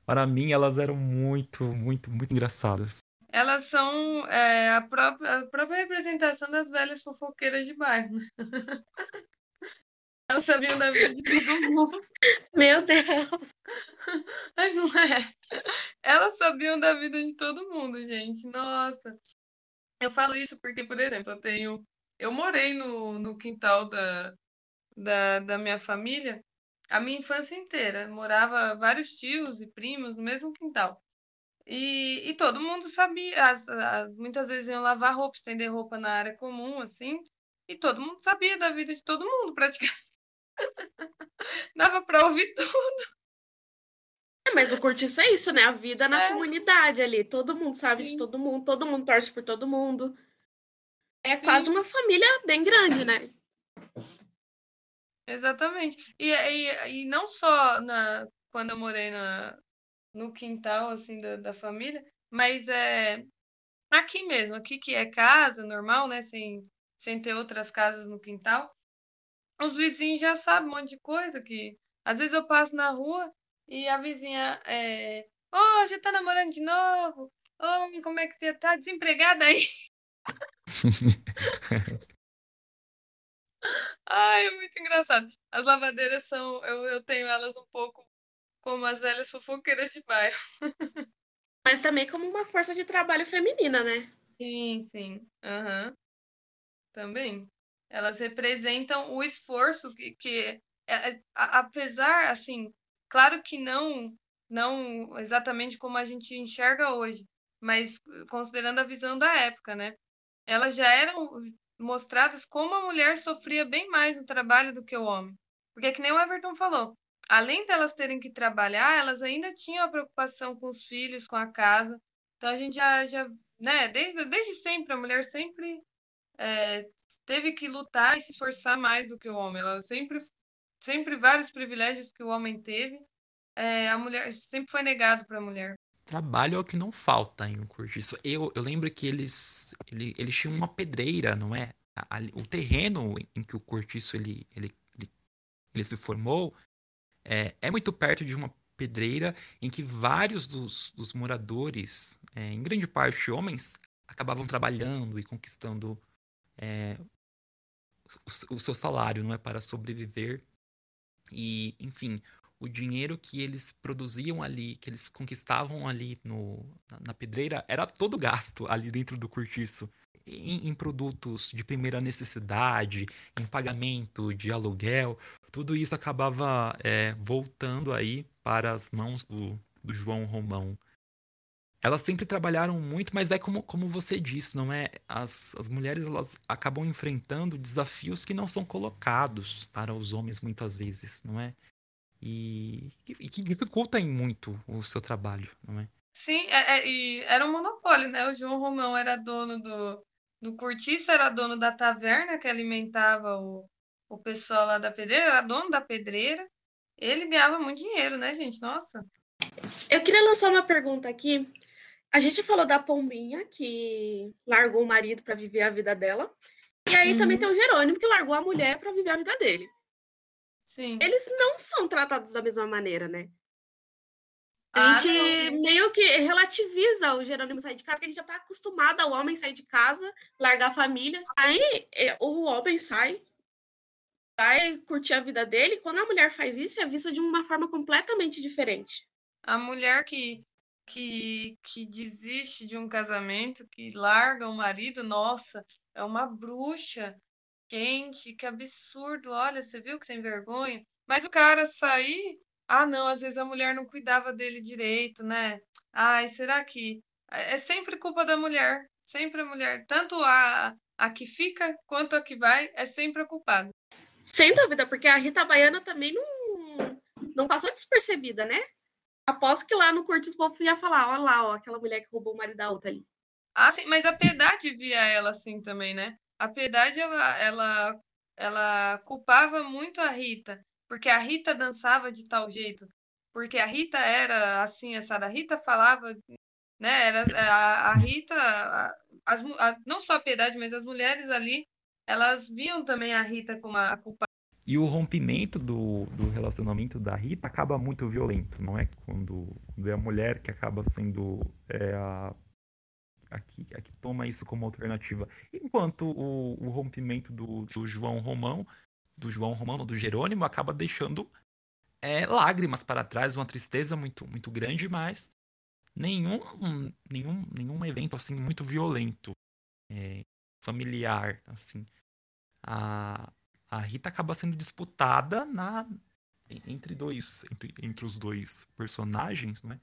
para mim elas eram muito, muito, muito engraçadas. Elas são é, a, própria, a própria representação das velhas fofoqueiras de bairro. Né? Elas sabiam da vida de todo mundo. Meu Deus! Mas não é. Elas sabiam da vida de todo mundo, gente. Nossa. Eu falo isso porque, por exemplo, eu tenho. Eu morei no, no quintal da, da, da minha família a minha infância inteira. Morava vários tios e primos no mesmo quintal. E, e todo mundo sabia, as, as, muitas vezes iam lavar roupa, estender roupa na área comum, assim, e todo mundo sabia da vida de todo mundo, praticamente. Dava para ouvir tudo. É, mas o cortiço é isso, né? A vida na é. comunidade ali. Todo mundo sabe Sim. de todo mundo, todo mundo torce por todo mundo. É Sim. quase uma família bem grande, né? Exatamente. E, e, e não só na, quando eu morei na, no quintal assim da, da família, mas é aqui mesmo, aqui que é casa normal, né? Sem, sem ter outras casas no quintal. Os vizinhos já sabem um monte de coisa que às vezes eu passo na rua e a vizinha é, oh, você tá namorando de novo? Oh, como é que você tá? Desempregada aí? Ai, é muito engraçado. As lavadeiras são. Eu, eu tenho elas um pouco como as velhas fofoqueiras de bairro. Mas também como uma força de trabalho feminina, né? Sim, sim. Uhum. Também. Elas representam o esforço que, que é, é apesar, assim, claro que não, não exatamente como a gente enxerga hoje, mas considerando a visão da época, né? Elas já eram mostradas como a mulher sofria bem mais no trabalho do que o homem. Porque que nem o Everton falou, além delas terem que trabalhar, elas ainda tinham a preocupação com os filhos, com a casa. Então a gente já, já né, desde, desde sempre, a mulher sempre é, teve que lutar e se esforçar mais do que o homem. Ela sempre, sempre vários privilégios que o homem teve, é, a mulher sempre foi negado para a mulher. Trabalho é o que não falta em um curtiço. Eu, eu lembro que eles, ele, eles tinham uma pedreira, não é? O terreno em que o cortiço ele, ele, ele, ele se formou é, é muito perto de uma pedreira em que vários dos, dos moradores, é, em grande parte homens, acabavam trabalhando e conquistando é, o, o, seu salário, não é para sobreviver. E, enfim, o dinheiro que eles produziam ali, que eles conquistavam ali no, na, pedreira, era todo gasto ali dentro do cortiço. Em, em, produtos de primeira necessidade, em pagamento de aluguel, tudo isso acabava é, voltando aí para as mãos do, do João Romão. Elas sempre trabalharam muito, mas é como, como você disse, não é? As, as mulheres elas acabam enfrentando desafios que não são colocados para os homens muitas vezes, não é? E, e que dificultam muito o seu trabalho, não é? Sim, é, é, e era um monopólio, né? O João Romão era dono do, do cortiço, era dono da taverna que alimentava o, o pessoal lá da pedreira, era dono da pedreira. Ele ganhava muito dinheiro, né, gente? Nossa. Eu queria lançar uma pergunta aqui. A gente falou da Pombinha, que largou o marido para viver a vida dela. E aí uhum. também tem o Jerônimo, que largou a mulher para viver a vida dele. Sim. Eles não são tratados da mesma maneira, né? A ah, gente não. meio que relativiza o Jerônimo sair de casa, porque a gente já tá acostumado ao homem sair de casa, largar a família. Aí é, o homem sai, vai curtir a vida dele. Quando a mulher faz isso, é vista de uma forma completamente diferente. A mulher que, que, que desiste de um casamento, que larga o marido, nossa, é uma bruxa. Gente, que absurdo. Olha, você viu que sem vergonha? Mas o cara sair. Ah, não, às vezes a mulher não cuidava dele direito, né? Ai, será que. É, é sempre culpa da mulher. Sempre a mulher. Tanto a, a que fica quanto a que vai é sempre a culpada. Sem dúvida, porque a Rita Baiana também não, não passou despercebida, né? Aposto que lá no Curtis Povo ia falar, olha lá, ó, aquela mulher que roubou o marido da outra ali. Ah, sim, mas a Piedade via ela assim também, né? A Piedade, ela, ela, ela culpava muito a Rita, porque a Rita dançava de tal jeito, porque a Rita era assim, essa a Rita falava, né? Era a, a Rita, a, as, a, não só a Piedade, mas as mulheres ali elas viam também a Rita como a culpada. E o rompimento do, do relacionamento da Rita acaba muito violento, não é? Quando, quando é a mulher que acaba sendo é, a, a, que, a que toma isso como alternativa. Enquanto o, o rompimento do, do João Romão, do João Romão, do Jerônimo, acaba deixando é, lágrimas para trás, uma tristeza muito, muito grande, mas nenhum, nenhum, nenhum evento assim muito violento, é, familiar, assim a, a Rita acaba sendo disputada na entre dois entre, entre os dois personagens, né?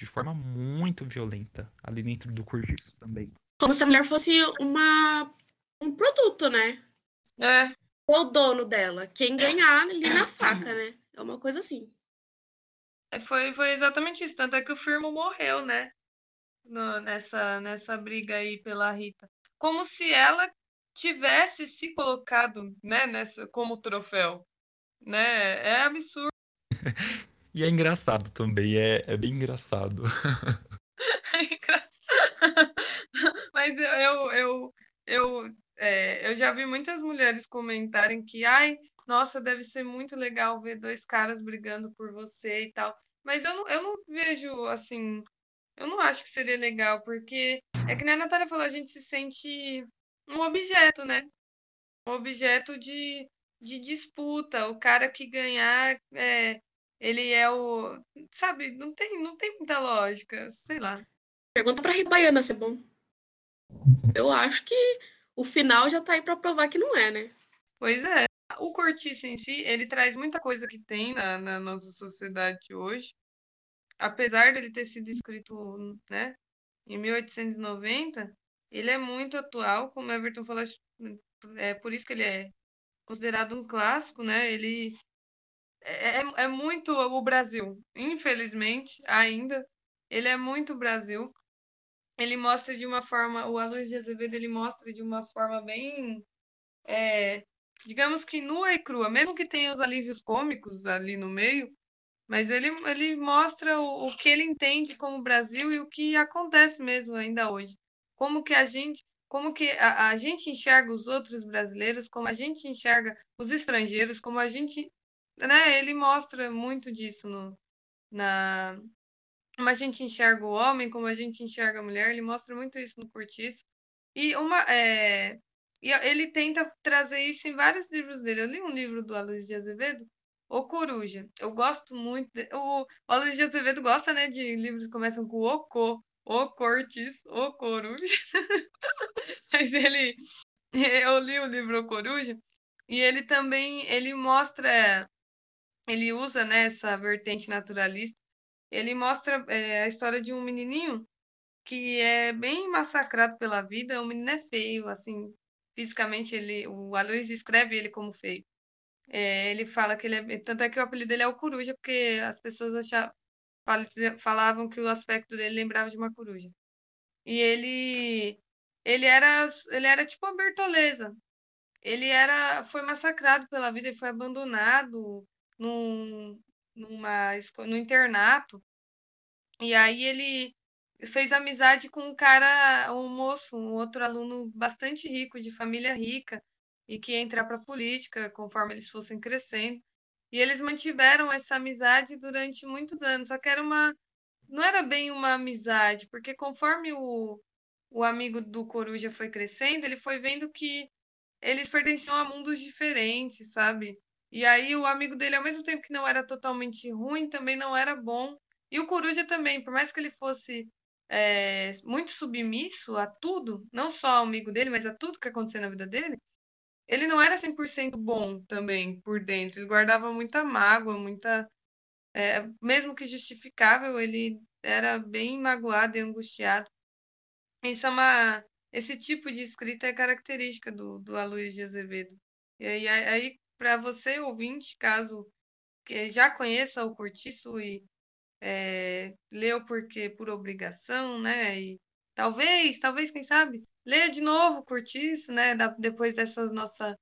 De forma muito violenta ali dentro do Cortiço também. Como se a mulher fosse uma um produto, né? É. O dono dela, quem ganhar ali na faca, né? É uma coisa assim. É, foi, foi exatamente isso. Tanto é que o Firmo morreu, né? No, nessa, nessa briga aí pela Rita. Como se ela tivesse se colocado né, nessa, como troféu. Né? É absurdo. e é engraçado também, é, é bem engraçado. é engraçado. Mas eu, eu, eu, eu, é, eu já vi muitas mulheres comentarem que, ai, nossa, deve ser muito legal ver dois caras brigando por você e tal. Mas eu não, eu não vejo assim. Eu não acho que seria legal, porque é que nem a Natália falou, a gente se sente um objeto, né? Um objeto de, de disputa. O cara que ganhar, é, ele é o. Sabe, não tem, não tem muita lógica, sei lá. Pergunta pra Rita Baiana se é bom. Eu acho que o final já tá aí para provar que não é, né? Pois é. O cortiço em si, ele traz muita coisa que tem na, na nossa sociedade hoje. Apesar dele ter sido escrito, né, em 1890, ele é muito atual, como Everton falou, é por isso que ele é considerado um clássico, né? Ele é, é, é muito o Brasil, infelizmente, ainda. Ele é muito Brasil. Ele mostra de uma forma, o Aloysio de Azevedo, ele mostra de uma forma bem, é, digamos que nua e crua, mesmo que tenha os alívios cômicos ali no meio, mas ele, ele mostra o, o que ele entende como Brasil e o que acontece mesmo ainda hoje. Como que a gente, como que a, a gente enxerga os outros brasileiros, como a gente enxerga os estrangeiros, como a gente né, ele mostra muito disso no, na como a gente enxerga o homem, como a gente enxerga a mulher, ele mostra muito isso no Cortiço. E uma é, e ele tenta trazer isso em vários livros dele. Eu li um livro do Aloysio de Azevedo, O Coruja. Eu gosto muito. De, o, o Aloysio de Azevedo gosta, né, de livros que começam com o Co, O Cortiço, O Coruja. Mas ele eu li o livro O Coruja e ele também ele mostra ele usa né, essa vertente naturalista. Ele mostra é, a história de um menininho que é bem massacrado pela vida. O menino é feio, assim, fisicamente ele, o Aloysio descreve ele como feio. É, ele fala que ele é, tanto é que o apelido dele é o coruja, porque as pessoas achavam, falavam que o aspecto dele lembrava de uma coruja. E ele ele era ele era tipo uma bertoleza. Ele era foi massacrado pela vida, ele foi abandonado num, numa, no internato. E aí ele fez amizade com um cara, um moço, um outro aluno bastante rico, de família rica, e que ia entrar para a política conforme eles fossem crescendo. E eles mantiveram essa amizade durante muitos anos, só que era uma não era bem uma amizade, porque conforme o, o amigo do Coruja foi crescendo, ele foi vendo que eles pertenciam a mundos diferentes, sabe? E aí o amigo dele, ao mesmo tempo que não era totalmente ruim, também não era bom. E o Coruja também, por mais que ele fosse é, muito submisso a tudo, não só ao amigo dele, mas a tudo que acontecia na vida dele, ele não era 100% bom também por dentro. Ele guardava muita mágoa, muita. É, mesmo que justificável, ele era bem magoado e angustiado. Isso é uma. Esse tipo de escrita é característica do, do Aloysio de Azevedo. E aí, aí para você, ouvinte, caso já conheça o Cortiço e é, leu porque por obrigação, né? E talvez, talvez, quem sabe, leia de novo o Cortiço, né? Da, depois dessa nossa,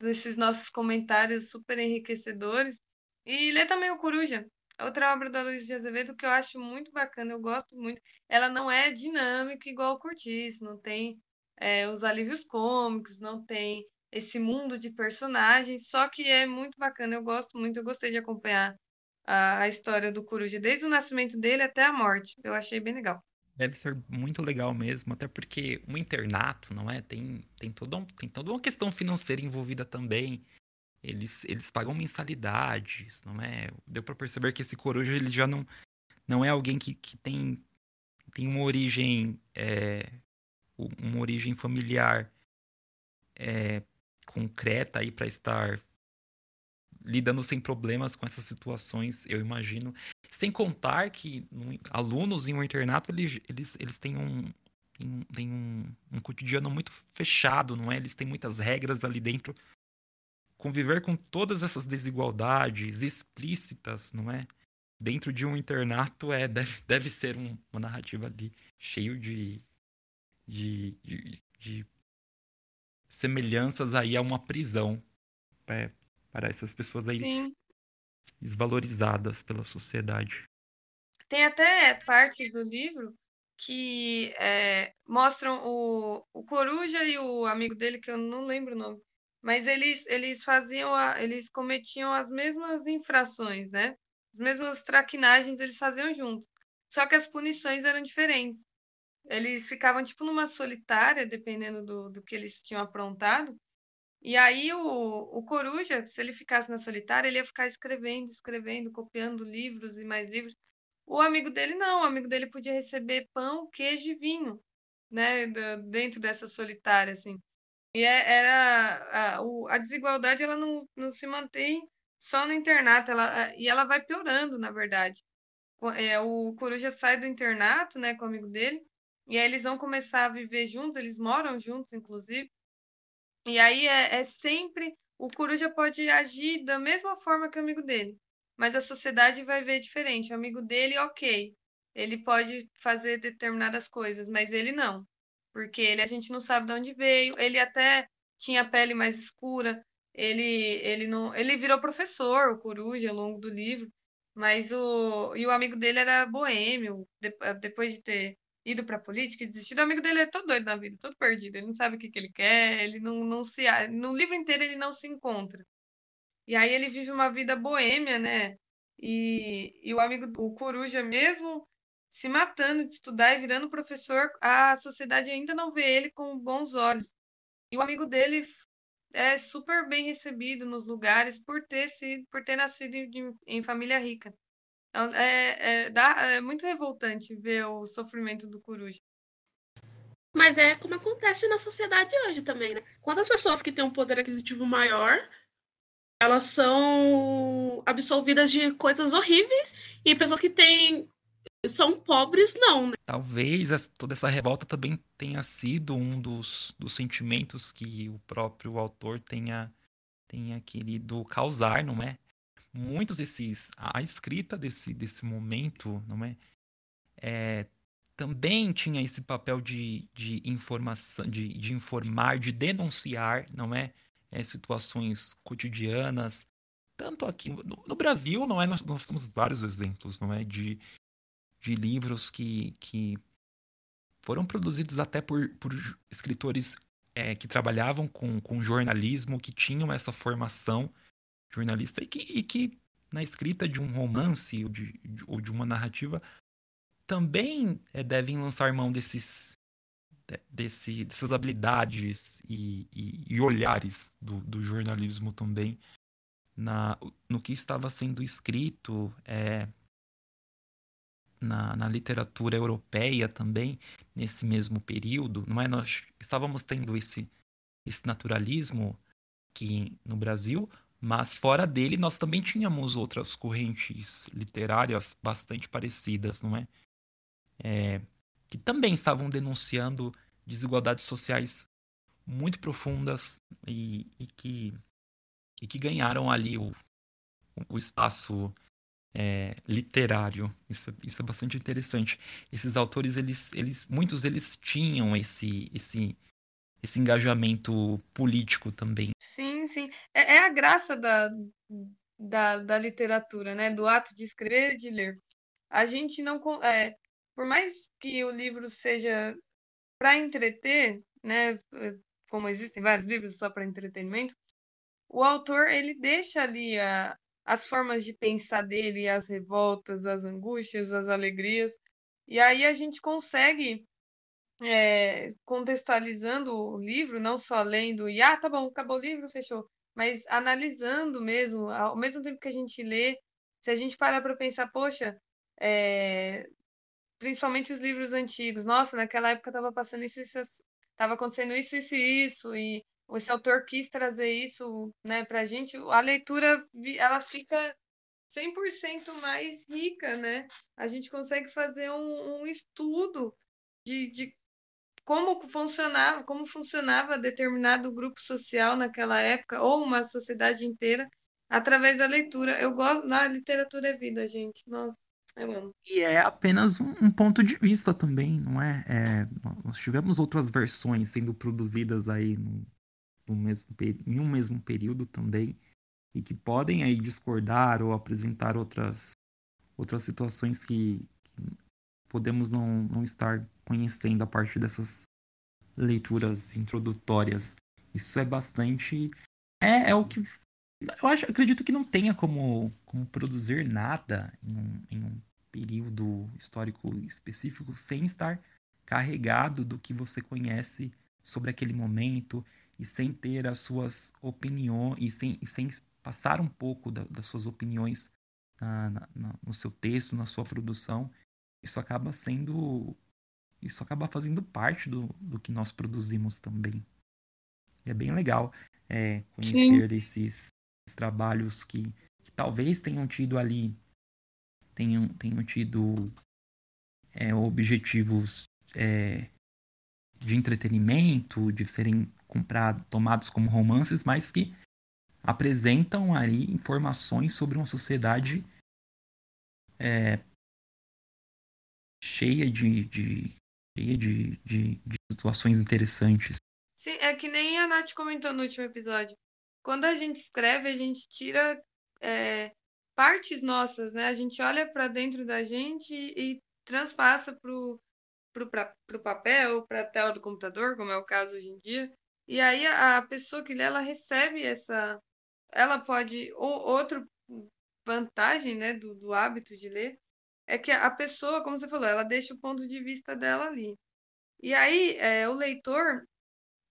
desses nossos comentários super enriquecedores. E lê também o Coruja, outra obra da Luiz de Azevedo que eu acho muito bacana, eu gosto muito. Ela não é dinâmica igual o Cortiço, não tem é, os alívios cômicos, não tem esse mundo de personagens, só que é muito bacana, eu gosto muito, eu gostei de acompanhar a, a história do Coruja, desde o nascimento dele até a morte. Eu achei bem legal. Deve ser muito legal mesmo, até porque um internato, não é? Tem, tem, toda, um, tem toda uma questão financeira envolvida também. Eles, eles pagam mensalidades, não é? Deu para perceber que esse coruja ele já não, não é alguém que, que tem, tem uma origem é, uma origem familiar é, concreta aí para estar lidando sem problemas com essas situações, eu imagino. Sem contar que no, alunos em um internato, eles, eles, eles têm um, têm um, um cotidiano muito fechado, não é? Eles têm muitas regras ali dentro. Conviver com todas essas desigualdades explícitas, não é? Dentro de um internato é deve, deve ser um, uma narrativa ali cheio de, de, de, de semelhanças aí a uma prisão é, para essas pessoas aí Sim. desvalorizadas pela sociedade. Tem até partes do livro que é, mostram o, o Coruja e o amigo dele, que eu não lembro o nome, mas eles, eles faziam, a, eles cometiam as mesmas infrações, né? As mesmas traquinagens eles faziam juntos. Só que as punições eram diferentes eles ficavam tipo numa solitária, dependendo do, do que eles tinham aprontado. E aí o, o Coruja, se ele ficasse na solitária, ele ia ficar escrevendo, escrevendo, copiando livros e mais livros. O amigo dele não, o amigo dele podia receber pão, queijo e vinho, né, dentro dessa solitária, assim. E é, era a, a desigualdade ela não, não se mantém só no internato, ela, e ela vai piorando, na verdade. É, o Coruja sai do internato, né, com o amigo dele, e aí eles vão começar a viver juntos, eles moram juntos, inclusive. E aí é, é sempre o Coruja pode agir da mesma forma que o amigo dele, mas a sociedade vai ver diferente. O amigo dele, ok, ele pode fazer determinadas coisas, mas ele não, porque ele a gente não sabe de onde veio. Ele até tinha pele mais escura, ele, ele não, ele virou professor, o Coruja, ao longo do livro, mas o e o amigo dele era boêmio, de, depois de ter ido para política e desistido, o amigo dele é todo doido na vida, todo perdido, ele não sabe o que, que ele quer, ele não, não se no livro inteiro ele não se encontra. E aí ele vive uma vida boêmia, né? E, e o amigo, o Coruja mesmo se matando de estudar e virando professor, a sociedade ainda não vê ele com bons olhos. E o amigo dele é super bem recebido nos lugares por ter sido, por ter nascido em, em família rica. Então, é, é, dá, é muito revoltante ver o sofrimento do coruja. Mas é como acontece na sociedade hoje também, né? Quantas pessoas que têm um poder aquisitivo maior, elas são absolvidas de coisas horríveis, e pessoas que têm são pobres, não. Né? Talvez toda essa revolta também tenha sido um dos, dos sentimentos que o próprio autor tenha, tenha querido causar, não é? Muitos desses. A escrita desse, desse momento, não é? é também tinha esse papel de, de informação, de, de informar, de denunciar, não é? é situações cotidianas, tanto aqui no, no Brasil, não é? Nós, nós, temos vários exemplos, não é? De, de livros que, que foram produzidos até por, por escritores é, que trabalhavam com, com jornalismo, que tinham essa formação jornalista e que, e que na escrita de um romance ou de, de, ou de uma narrativa também é, devem lançar mão desses desse, dessas habilidades e, e, e olhares do, do, jornalismo também na, no que estava sendo escrito é, na, na literatura europeia também, nesse mesmo período, não é? Nós estávamos tendo esse, esse naturalismo aqui no Brasil, mas fora dele nós também tínhamos outras correntes literárias bastante parecidas, não é? é que também estavam denunciando desigualdades sociais muito profundas e, e que, e que ganharam ali o, o espaço é, literário. Isso, isso é bastante interessante. Esses autores, eles, eles, muitos deles tinham esse, esse, esse engajamento político também. Sim, sim. É, é a graça da, da, da, literatura, né? Do ato de escrever e de ler. A gente não. É, por mais que o livro seja para entreter, né? Como existem vários livros só para entretenimento, o autor ele deixa ali a, as formas de pensar dele, as revoltas, as angústias, as alegrias. E aí a gente consegue, é, contextualizando o livro, não só lendo e, ah, tá bom, acabou o livro, fechou, mas analisando mesmo, ao mesmo tempo que a gente lê, se a gente parar para pensar, poxa, é, principalmente os livros antigos, nossa, naquela época estava passando isso, isso estava acontecendo isso, isso e isso, e esse autor quis trazer isso né, para a gente, a leitura ela fica 100% mais rica, né? A gente consegue fazer um, um estudo de, de, como funcionava, como funcionava determinado grupo social naquela época, ou uma sociedade inteira, através da leitura. Eu gosto, na literatura é vida, gente. Nossa. E é apenas um, um ponto de vista também, não é? é? Nós tivemos outras versões sendo produzidas aí no, no mesmo, em um mesmo período também e que podem aí discordar ou apresentar outras, outras situações que, que podemos não, não estar conhecendo a partir dessas leituras introdutórias. Isso é bastante. É, é o que. Eu acho, acredito que não tenha como, como produzir nada em um, em um período histórico específico sem estar carregado do que você conhece sobre aquele momento e sem ter as suas opiniões e sem, e sem passar um pouco da, das suas opiniões na, na, no seu texto, na sua produção, isso acaba sendo isso acaba fazendo parte do, do que nós produzimos também. é bem legal é, conhecer esses, esses, trabalhos que, que, talvez tenham tido ali, tenham, tenham tido é, objetivos é, de entretenimento, de serem comprados, tomados como romances, mas que apresentam ali informações sobre uma sociedade é, cheia de, de cheia de, de, de, situações interessantes. Sim, é que nem a Nath comentou no último episódio. Quando a gente escreve, a gente tira é, partes nossas, né? A gente olha para dentro da gente e transpassa pra, pro papel, para a tela do computador, como é o caso hoje em dia. E aí a, a pessoa que lê, ela recebe essa. Ela pode. Ou, outra vantagem né, do, do hábito de ler é que a pessoa, como você falou, ela deixa o ponto de vista dela ali. E aí, é, o leitor,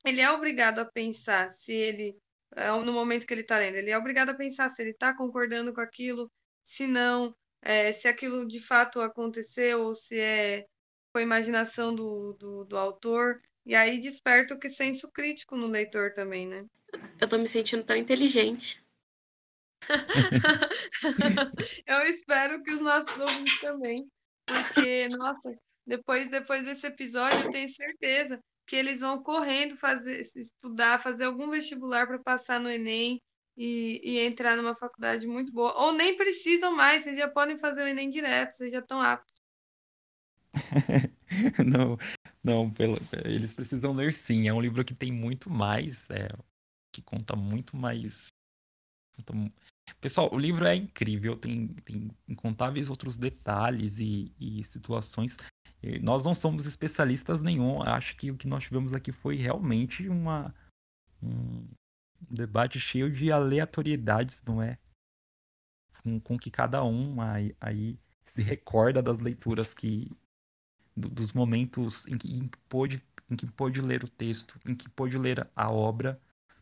ele é obrigado a pensar se ele, é, no momento que ele está lendo, ele é obrigado a pensar se ele está concordando com aquilo, se não, é, se aquilo de fato aconteceu ou se é foi imaginação do, do, do autor. E aí desperta o que senso crítico no leitor também, né? Eu tô me sentindo tão inteligente. eu espero que os nossos ouvintes também, porque, nossa, depois, depois desse episódio, eu tenho certeza que eles vão correndo fazer, estudar, fazer algum vestibular para passar no Enem e, e, entrar numa faculdade muito boa. Ou nem precisam mais, vocês já podem fazer o Enem direto, vocês já estão aptos. não, não, pelo, eles precisam ler sim. É um livro que tem muito mais, é, que conta muito mais então, pessoal, o livro é incrível, tem, tem incontáveis outros detalhes e, e situações. E nós não somos especialistas nenhum, acho que o que nós tivemos aqui foi realmente uma, um debate cheio de aleatoriedades, não é? Com, com que cada um aí, aí se recorda das leituras que. dos momentos em que, em que pôde em que pôde ler o texto, em que pôde ler a obra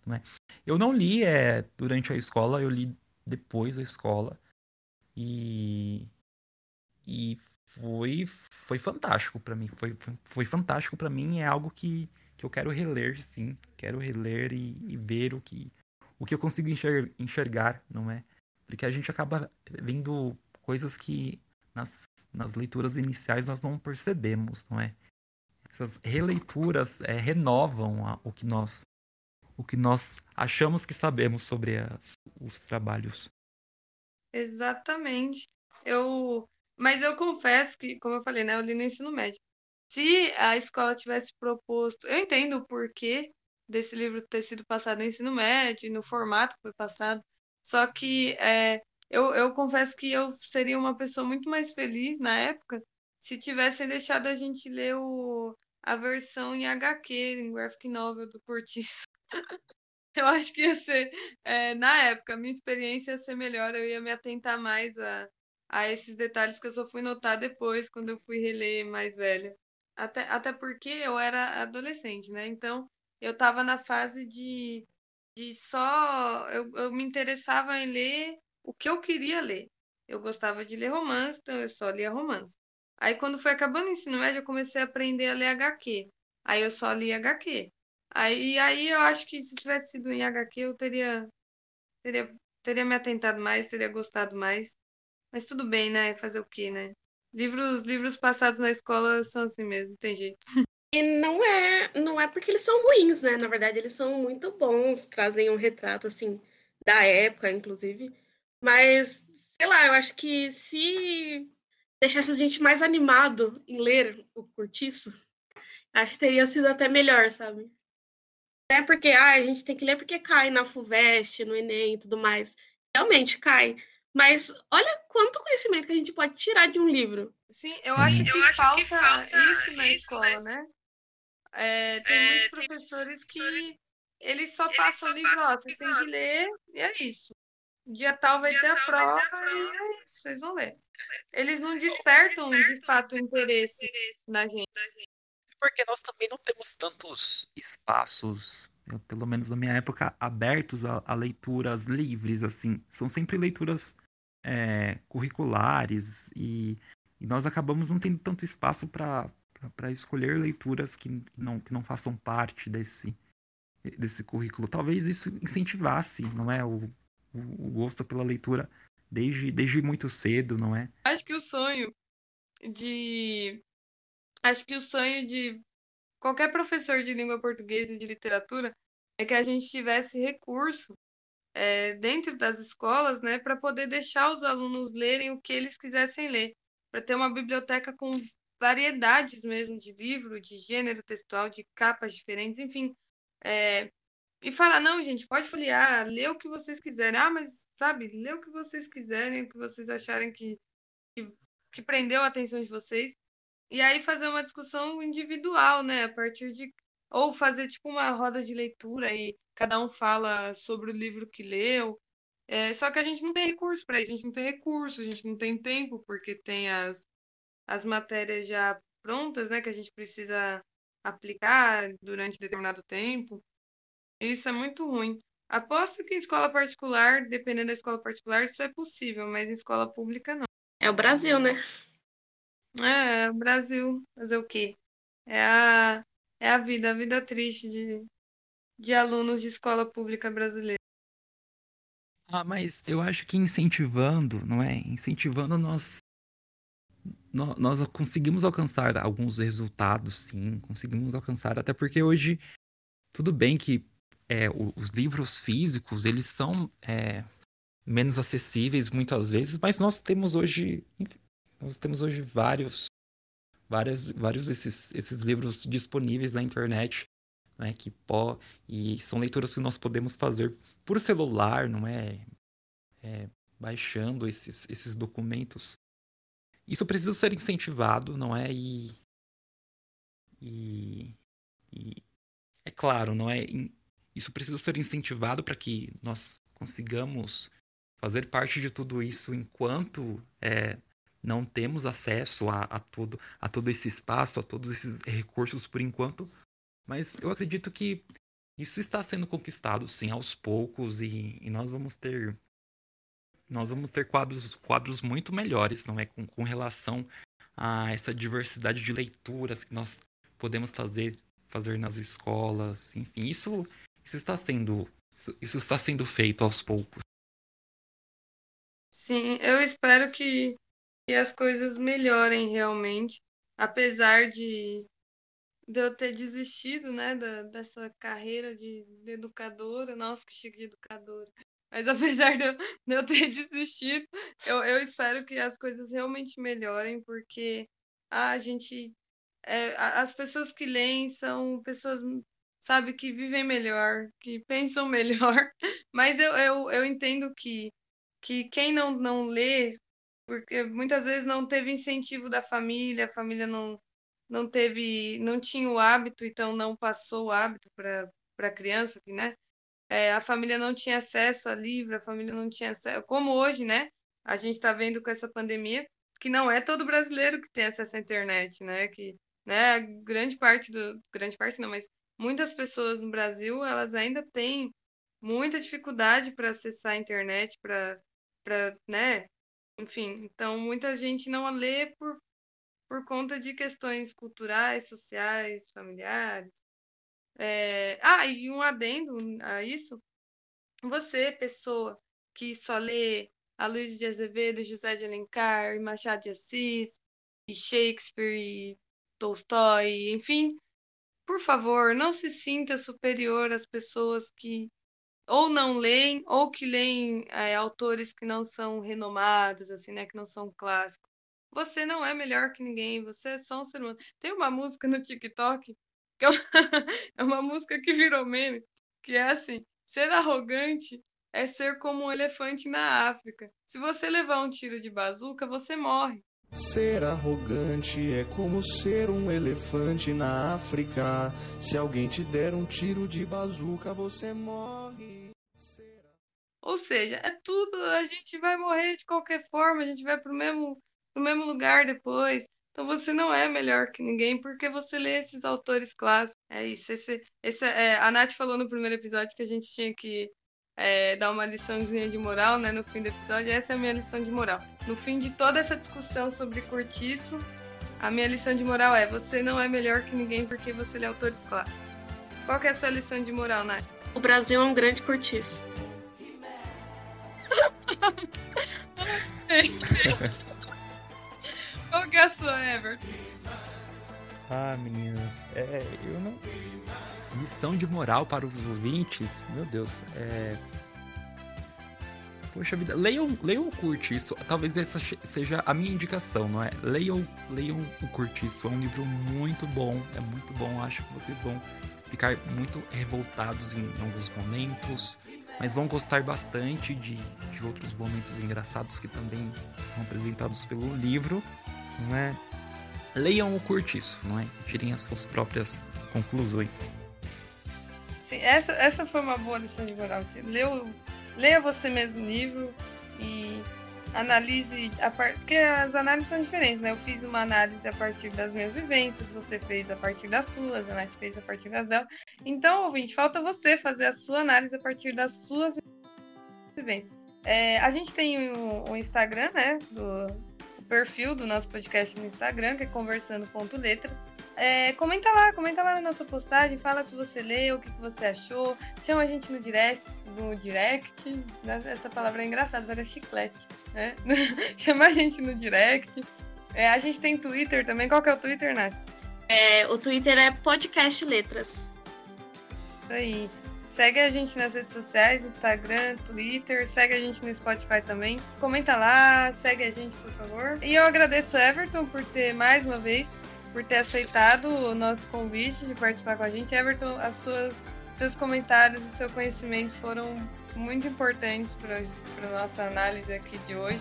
né? Eu não li é, durante a escola, eu li depois da escola. E, e foi, foi fantástico para mim. Foi, foi, foi fantástico para mim. É algo que, que eu quero reler, sim. Quero reler e, e ver o que, o que eu consigo enxergar, enxergar, não é? Porque a gente acaba vendo coisas que nas, nas leituras iniciais nós não percebemos, não é? Essas releituras é, renovam a, o que nós o que nós achamos que sabemos sobre as, os trabalhos. Exatamente. Eu, mas eu confesso que, como eu falei, né, eu li no ensino médio. Se a escola tivesse proposto, eu entendo o porquê desse livro ter sido passado no ensino médio, no formato que foi passado. Só que é, eu, eu confesso que eu seria uma pessoa muito mais feliz na época se tivessem deixado a gente ler o, a versão em HQ, em graphic novel do Cortiço. Eu acho que ia ser, é, na época, minha experiência ia ser melhor, eu ia me atentar mais a, a esses detalhes que eu só fui notar depois, quando eu fui reler mais velha. Até, até porque eu era adolescente, né? Então, eu estava na fase de, de só. Eu, eu me interessava em ler o que eu queria ler. Eu gostava de ler romance, então eu só lia romance. Aí, quando foi acabando o ensino médio, eu comecei a aprender a ler HQ. Aí, eu só li HQ. Aí, aí eu acho que se tivesse sido em HQ, eu teria, teria, teria me atentado mais, teria gostado mais. Mas tudo bem, né? Fazer o quê, né? Livros, livros passados na escola são assim mesmo, tem jeito. E não é, não é porque eles são ruins, né? Na verdade, eles são muito bons, trazem um retrato assim da época, inclusive. Mas, sei lá, eu acho que se deixasse a gente mais animado em ler o Curtiço, acho que teria sido até melhor, sabe? É porque ah, a gente tem que ler porque cai na FUVEST, no Enem e tudo mais. Realmente cai. Mas olha quanto conhecimento que a gente pode tirar de um livro. Sim, eu acho, que, eu acho falta que, falta isso na isso escola, né? É, tem é, muitos professores que eles só passam o livro, ó, você tem que ler e é isso. Dia tal vai, Dia ter, a tal prova, vai ter a prova e é isso, vocês vão ler. Eles não despertam, de fato o interesse na gente porque nós também não temos tantos espaços, eu, pelo menos na minha época, abertos a, a leituras livres, assim. São sempre leituras é, curriculares e, e, nós acabamos não tendo tanto espaço para escolher leituras que não, que não façam parte desse, desse currículo. Talvez isso incentivasse, não é, o, o, o gosto pela leitura desde, desde muito cedo, não é? Acho que o sonho de acho que o sonho de qualquer professor de língua portuguesa e de literatura é que a gente tivesse recurso é, dentro das escolas, né, para poder deixar os alunos lerem o que eles quisessem ler, para ter uma biblioteca com variedades mesmo de livro, de gênero textual, de capas diferentes, enfim. É, e falar, não, gente, pode folhear, lê o que vocês quiserem. Ah, mas, sabe, lê o que vocês quiserem, o que vocês acharem que, que, que prendeu a atenção de vocês. E aí fazer uma discussão individual, né, a partir de ou fazer tipo uma roda de leitura e cada um fala sobre o livro que leu. É, só que a gente não tem recurso para isso, a gente não tem recurso, a gente não tem tempo, porque tem as, as matérias já prontas, né, que a gente precisa aplicar durante determinado tempo. Isso é muito ruim. Aposto que em escola particular, dependendo da escola particular, isso é possível, mas em escola pública não. É o Brasil, né? É, é o Brasil. Fazer o quê? É a, é a vida, a vida triste de, de alunos de escola pública brasileira. Ah, mas eu acho que incentivando, não é? Incentivando nós nós conseguimos alcançar alguns resultados, sim, conseguimos alcançar, até porque hoje tudo bem que é, os livros físicos eles são é, menos acessíveis muitas vezes, mas nós temos hoje nós temos hoje vários várias, vários esses, esses livros disponíveis na internet, né, que pó, e são leituras que nós podemos fazer por celular, não é, é baixando esses, esses documentos. Isso precisa ser incentivado, não é? E, e, e é claro, não é? Isso precisa ser incentivado para que nós consigamos fazer parte de tudo isso enquanto é, não temos acesso a, a, todo, a todo esse espaço, a todos esses recursos por enquanto, mas eu acredito que isso está sendo conquistado, sim, aos poucos, e, e nós vamos ter nós vamos ter quadros, quadros muito melhores, não é, com, com relação a essa diversidade de leituras que nós podemos fazer fazer nas escolas, enfim, isso isso está sendo isso está sendo feito aos poucos. Sim, eu espero que e as coisas melhorem realmente, apesar de, de eu ter desistido, né, da, dessa carreira de, de, educadora, nossa, que chique de educadora. Mas apesar de eu, de eu ter desistido, eu, eu espero que as coisas realmente melhorem, porque a gente. É, as pessoas que leem são pessoas, sabe, que vivem melhor, que pensam melhor. Mas eu, eu, eu entendo que, que quem não, não lê porque muitas vezes não teve incentivo da família, a família não, não teve, não tinha o hábito, então não passou o hábito para a criança, né? É, a família não tinha acesso a livro, a família não tinha acesso, como hoje, né? A gente está vendo com essa pandemia que não é todo brasileiro que tem acesso à internet, né? Que, né? Grande parte do, grande parte não, mas muitas pessoas no Brasil elas ainda têm muita dificuldade para acessar a internet, para, para, né? Enfim, então muita gente não a lê por, por conta de questões culturais, sociais, familiares. É... Ah, e um adendo a isso. Você, pessoa que só lê a Luiz de Azevedo, José de Alencar, Machado de Assis, e Shakespeare, e Tolstói, enfim, por favor, não se sinta superior às pessoas que ou não leem, ou que leem é, autores que não são renomados, assim, né? Que não são clássicos. Você não é melhor que ninguém, você é só um ser humano. Tem uma música no TikTok, que é uma, é uma música que virou meme, que é assim, ser arrogante é ser como um elefante na África. Se você levar um tiro de bazuca, você morre. Ser arrogante é como ser um elefante na África. Se alguém te der um tiro de bazuca, você morre. Ou seja, é tudo, a gente vai morrer de qualquer forma, a gente vai pro mesmo, pro mesmo lugar depois. Então você não é melhor que ninguém porque você lê esses autores clássicos. É isso. Esse, esse, é, a Nath falou no primeiro episódio que a gente tinha que é, dar uma liçãozinha de moral, né, no fim do episódio. Essa é a minha lição de moral. No fim de toda essa discussão sobre cortiço, a minha lição de moral é: você não é melhor que ninguém porque você lê autores clássicos. Qual é a sua lição de moral, Nath? O Brasil é um grande cortiço. Qual que é a sua, Everton? Ah, meninas, é, eu não. Lição de moral para os ouvintes, meu Deus, é. Poxa vida, leiam, leiam o Curtiço. Talvez essa seja a minha indicação, não é? Leiam, leiam o Curtiço. É um livro muito bom, é muito bom. Acho que vocês vão ficar muito revoltados em, em alguns momentos, mas vão gostar bastante de, de outros momentos engraçados que também são apresentados pelo livro, não é? Leiam o Curtiço, não é? Tirem as suas próprias conclusões. Sim, essa, essa foi uma boa lição de moral. Leu, leia você mesmo o livro e analise a par... porque as análises são diferentes, né? Eu fiz uma análise a partir das minhas vivências, você fez a partir das suas, a Nath fez a partir das dela. Então, ouvinte, falta você fazer a sua análise a partir das suas vivências. É, a gente tem o, um Instagram, né? Do perfil do nosso podcast no Instagram, que é conversando.letras. É, comenta lá, comenta lá na nossa postagem, fala se você leu, o que, que você achou, chama a gente no direct, no direct, né? essa palavra é engraçada, parece chiclete, né? chama a gente no direct. É, a gente tem Twitter também, qual que é o Twitter, Nath? É, o Twitter é Podcast Letras. Isso aí. Segue a gente nas redes sociais, Instagram, Twitter, segue a gente no Spotify também. Comenta lá, segue a gente, por favor. E eu agradeço Everton por ter mais uma vez por ter aceitado o nosso convite de participar com a gente. Everton, as suas, seus comentários e seu conhecimento foram muito importantes para a nossa análise aqui de hoje.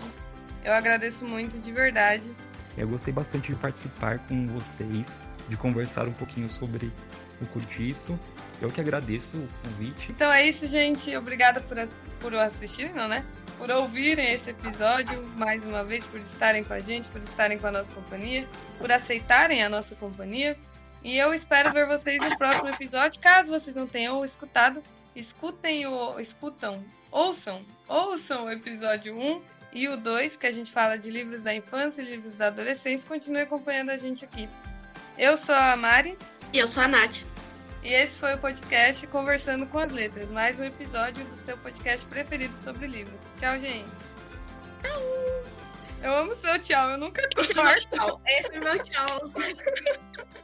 Eu agradeço muito de verdade. Eu gostei bastante de participar com vocês, de conversar um pouquinho sobre o curtiço. Eu que agradeço o convite. Então é isso, gente. Obrigada por, por assistir, não, né? por ouvirem esse episódio, mais uma vez, por estarem com a gente, por estarem com a nossa companhia, por aceitarem a nossa companhia. E eu espero ver vocês no próximo episódio. Caso vocês não tenham escutado, escutem o. escutam, ouçam, ouçam o episódio 1 e o 2, que a gente fala de livros da infância e livros da adolescência. Continue acompanhando a gente aqui. Eu sou a Mari. E eu sou a Nath. E esse foi o podcast Conversando com as Letras, mais um episódio do seu podcast preferido sobre livros. Tchau, gente. Tchau. Eu amo seu tchau, eu nunca corto. Esse é meu tchau. Esse é meu tchau.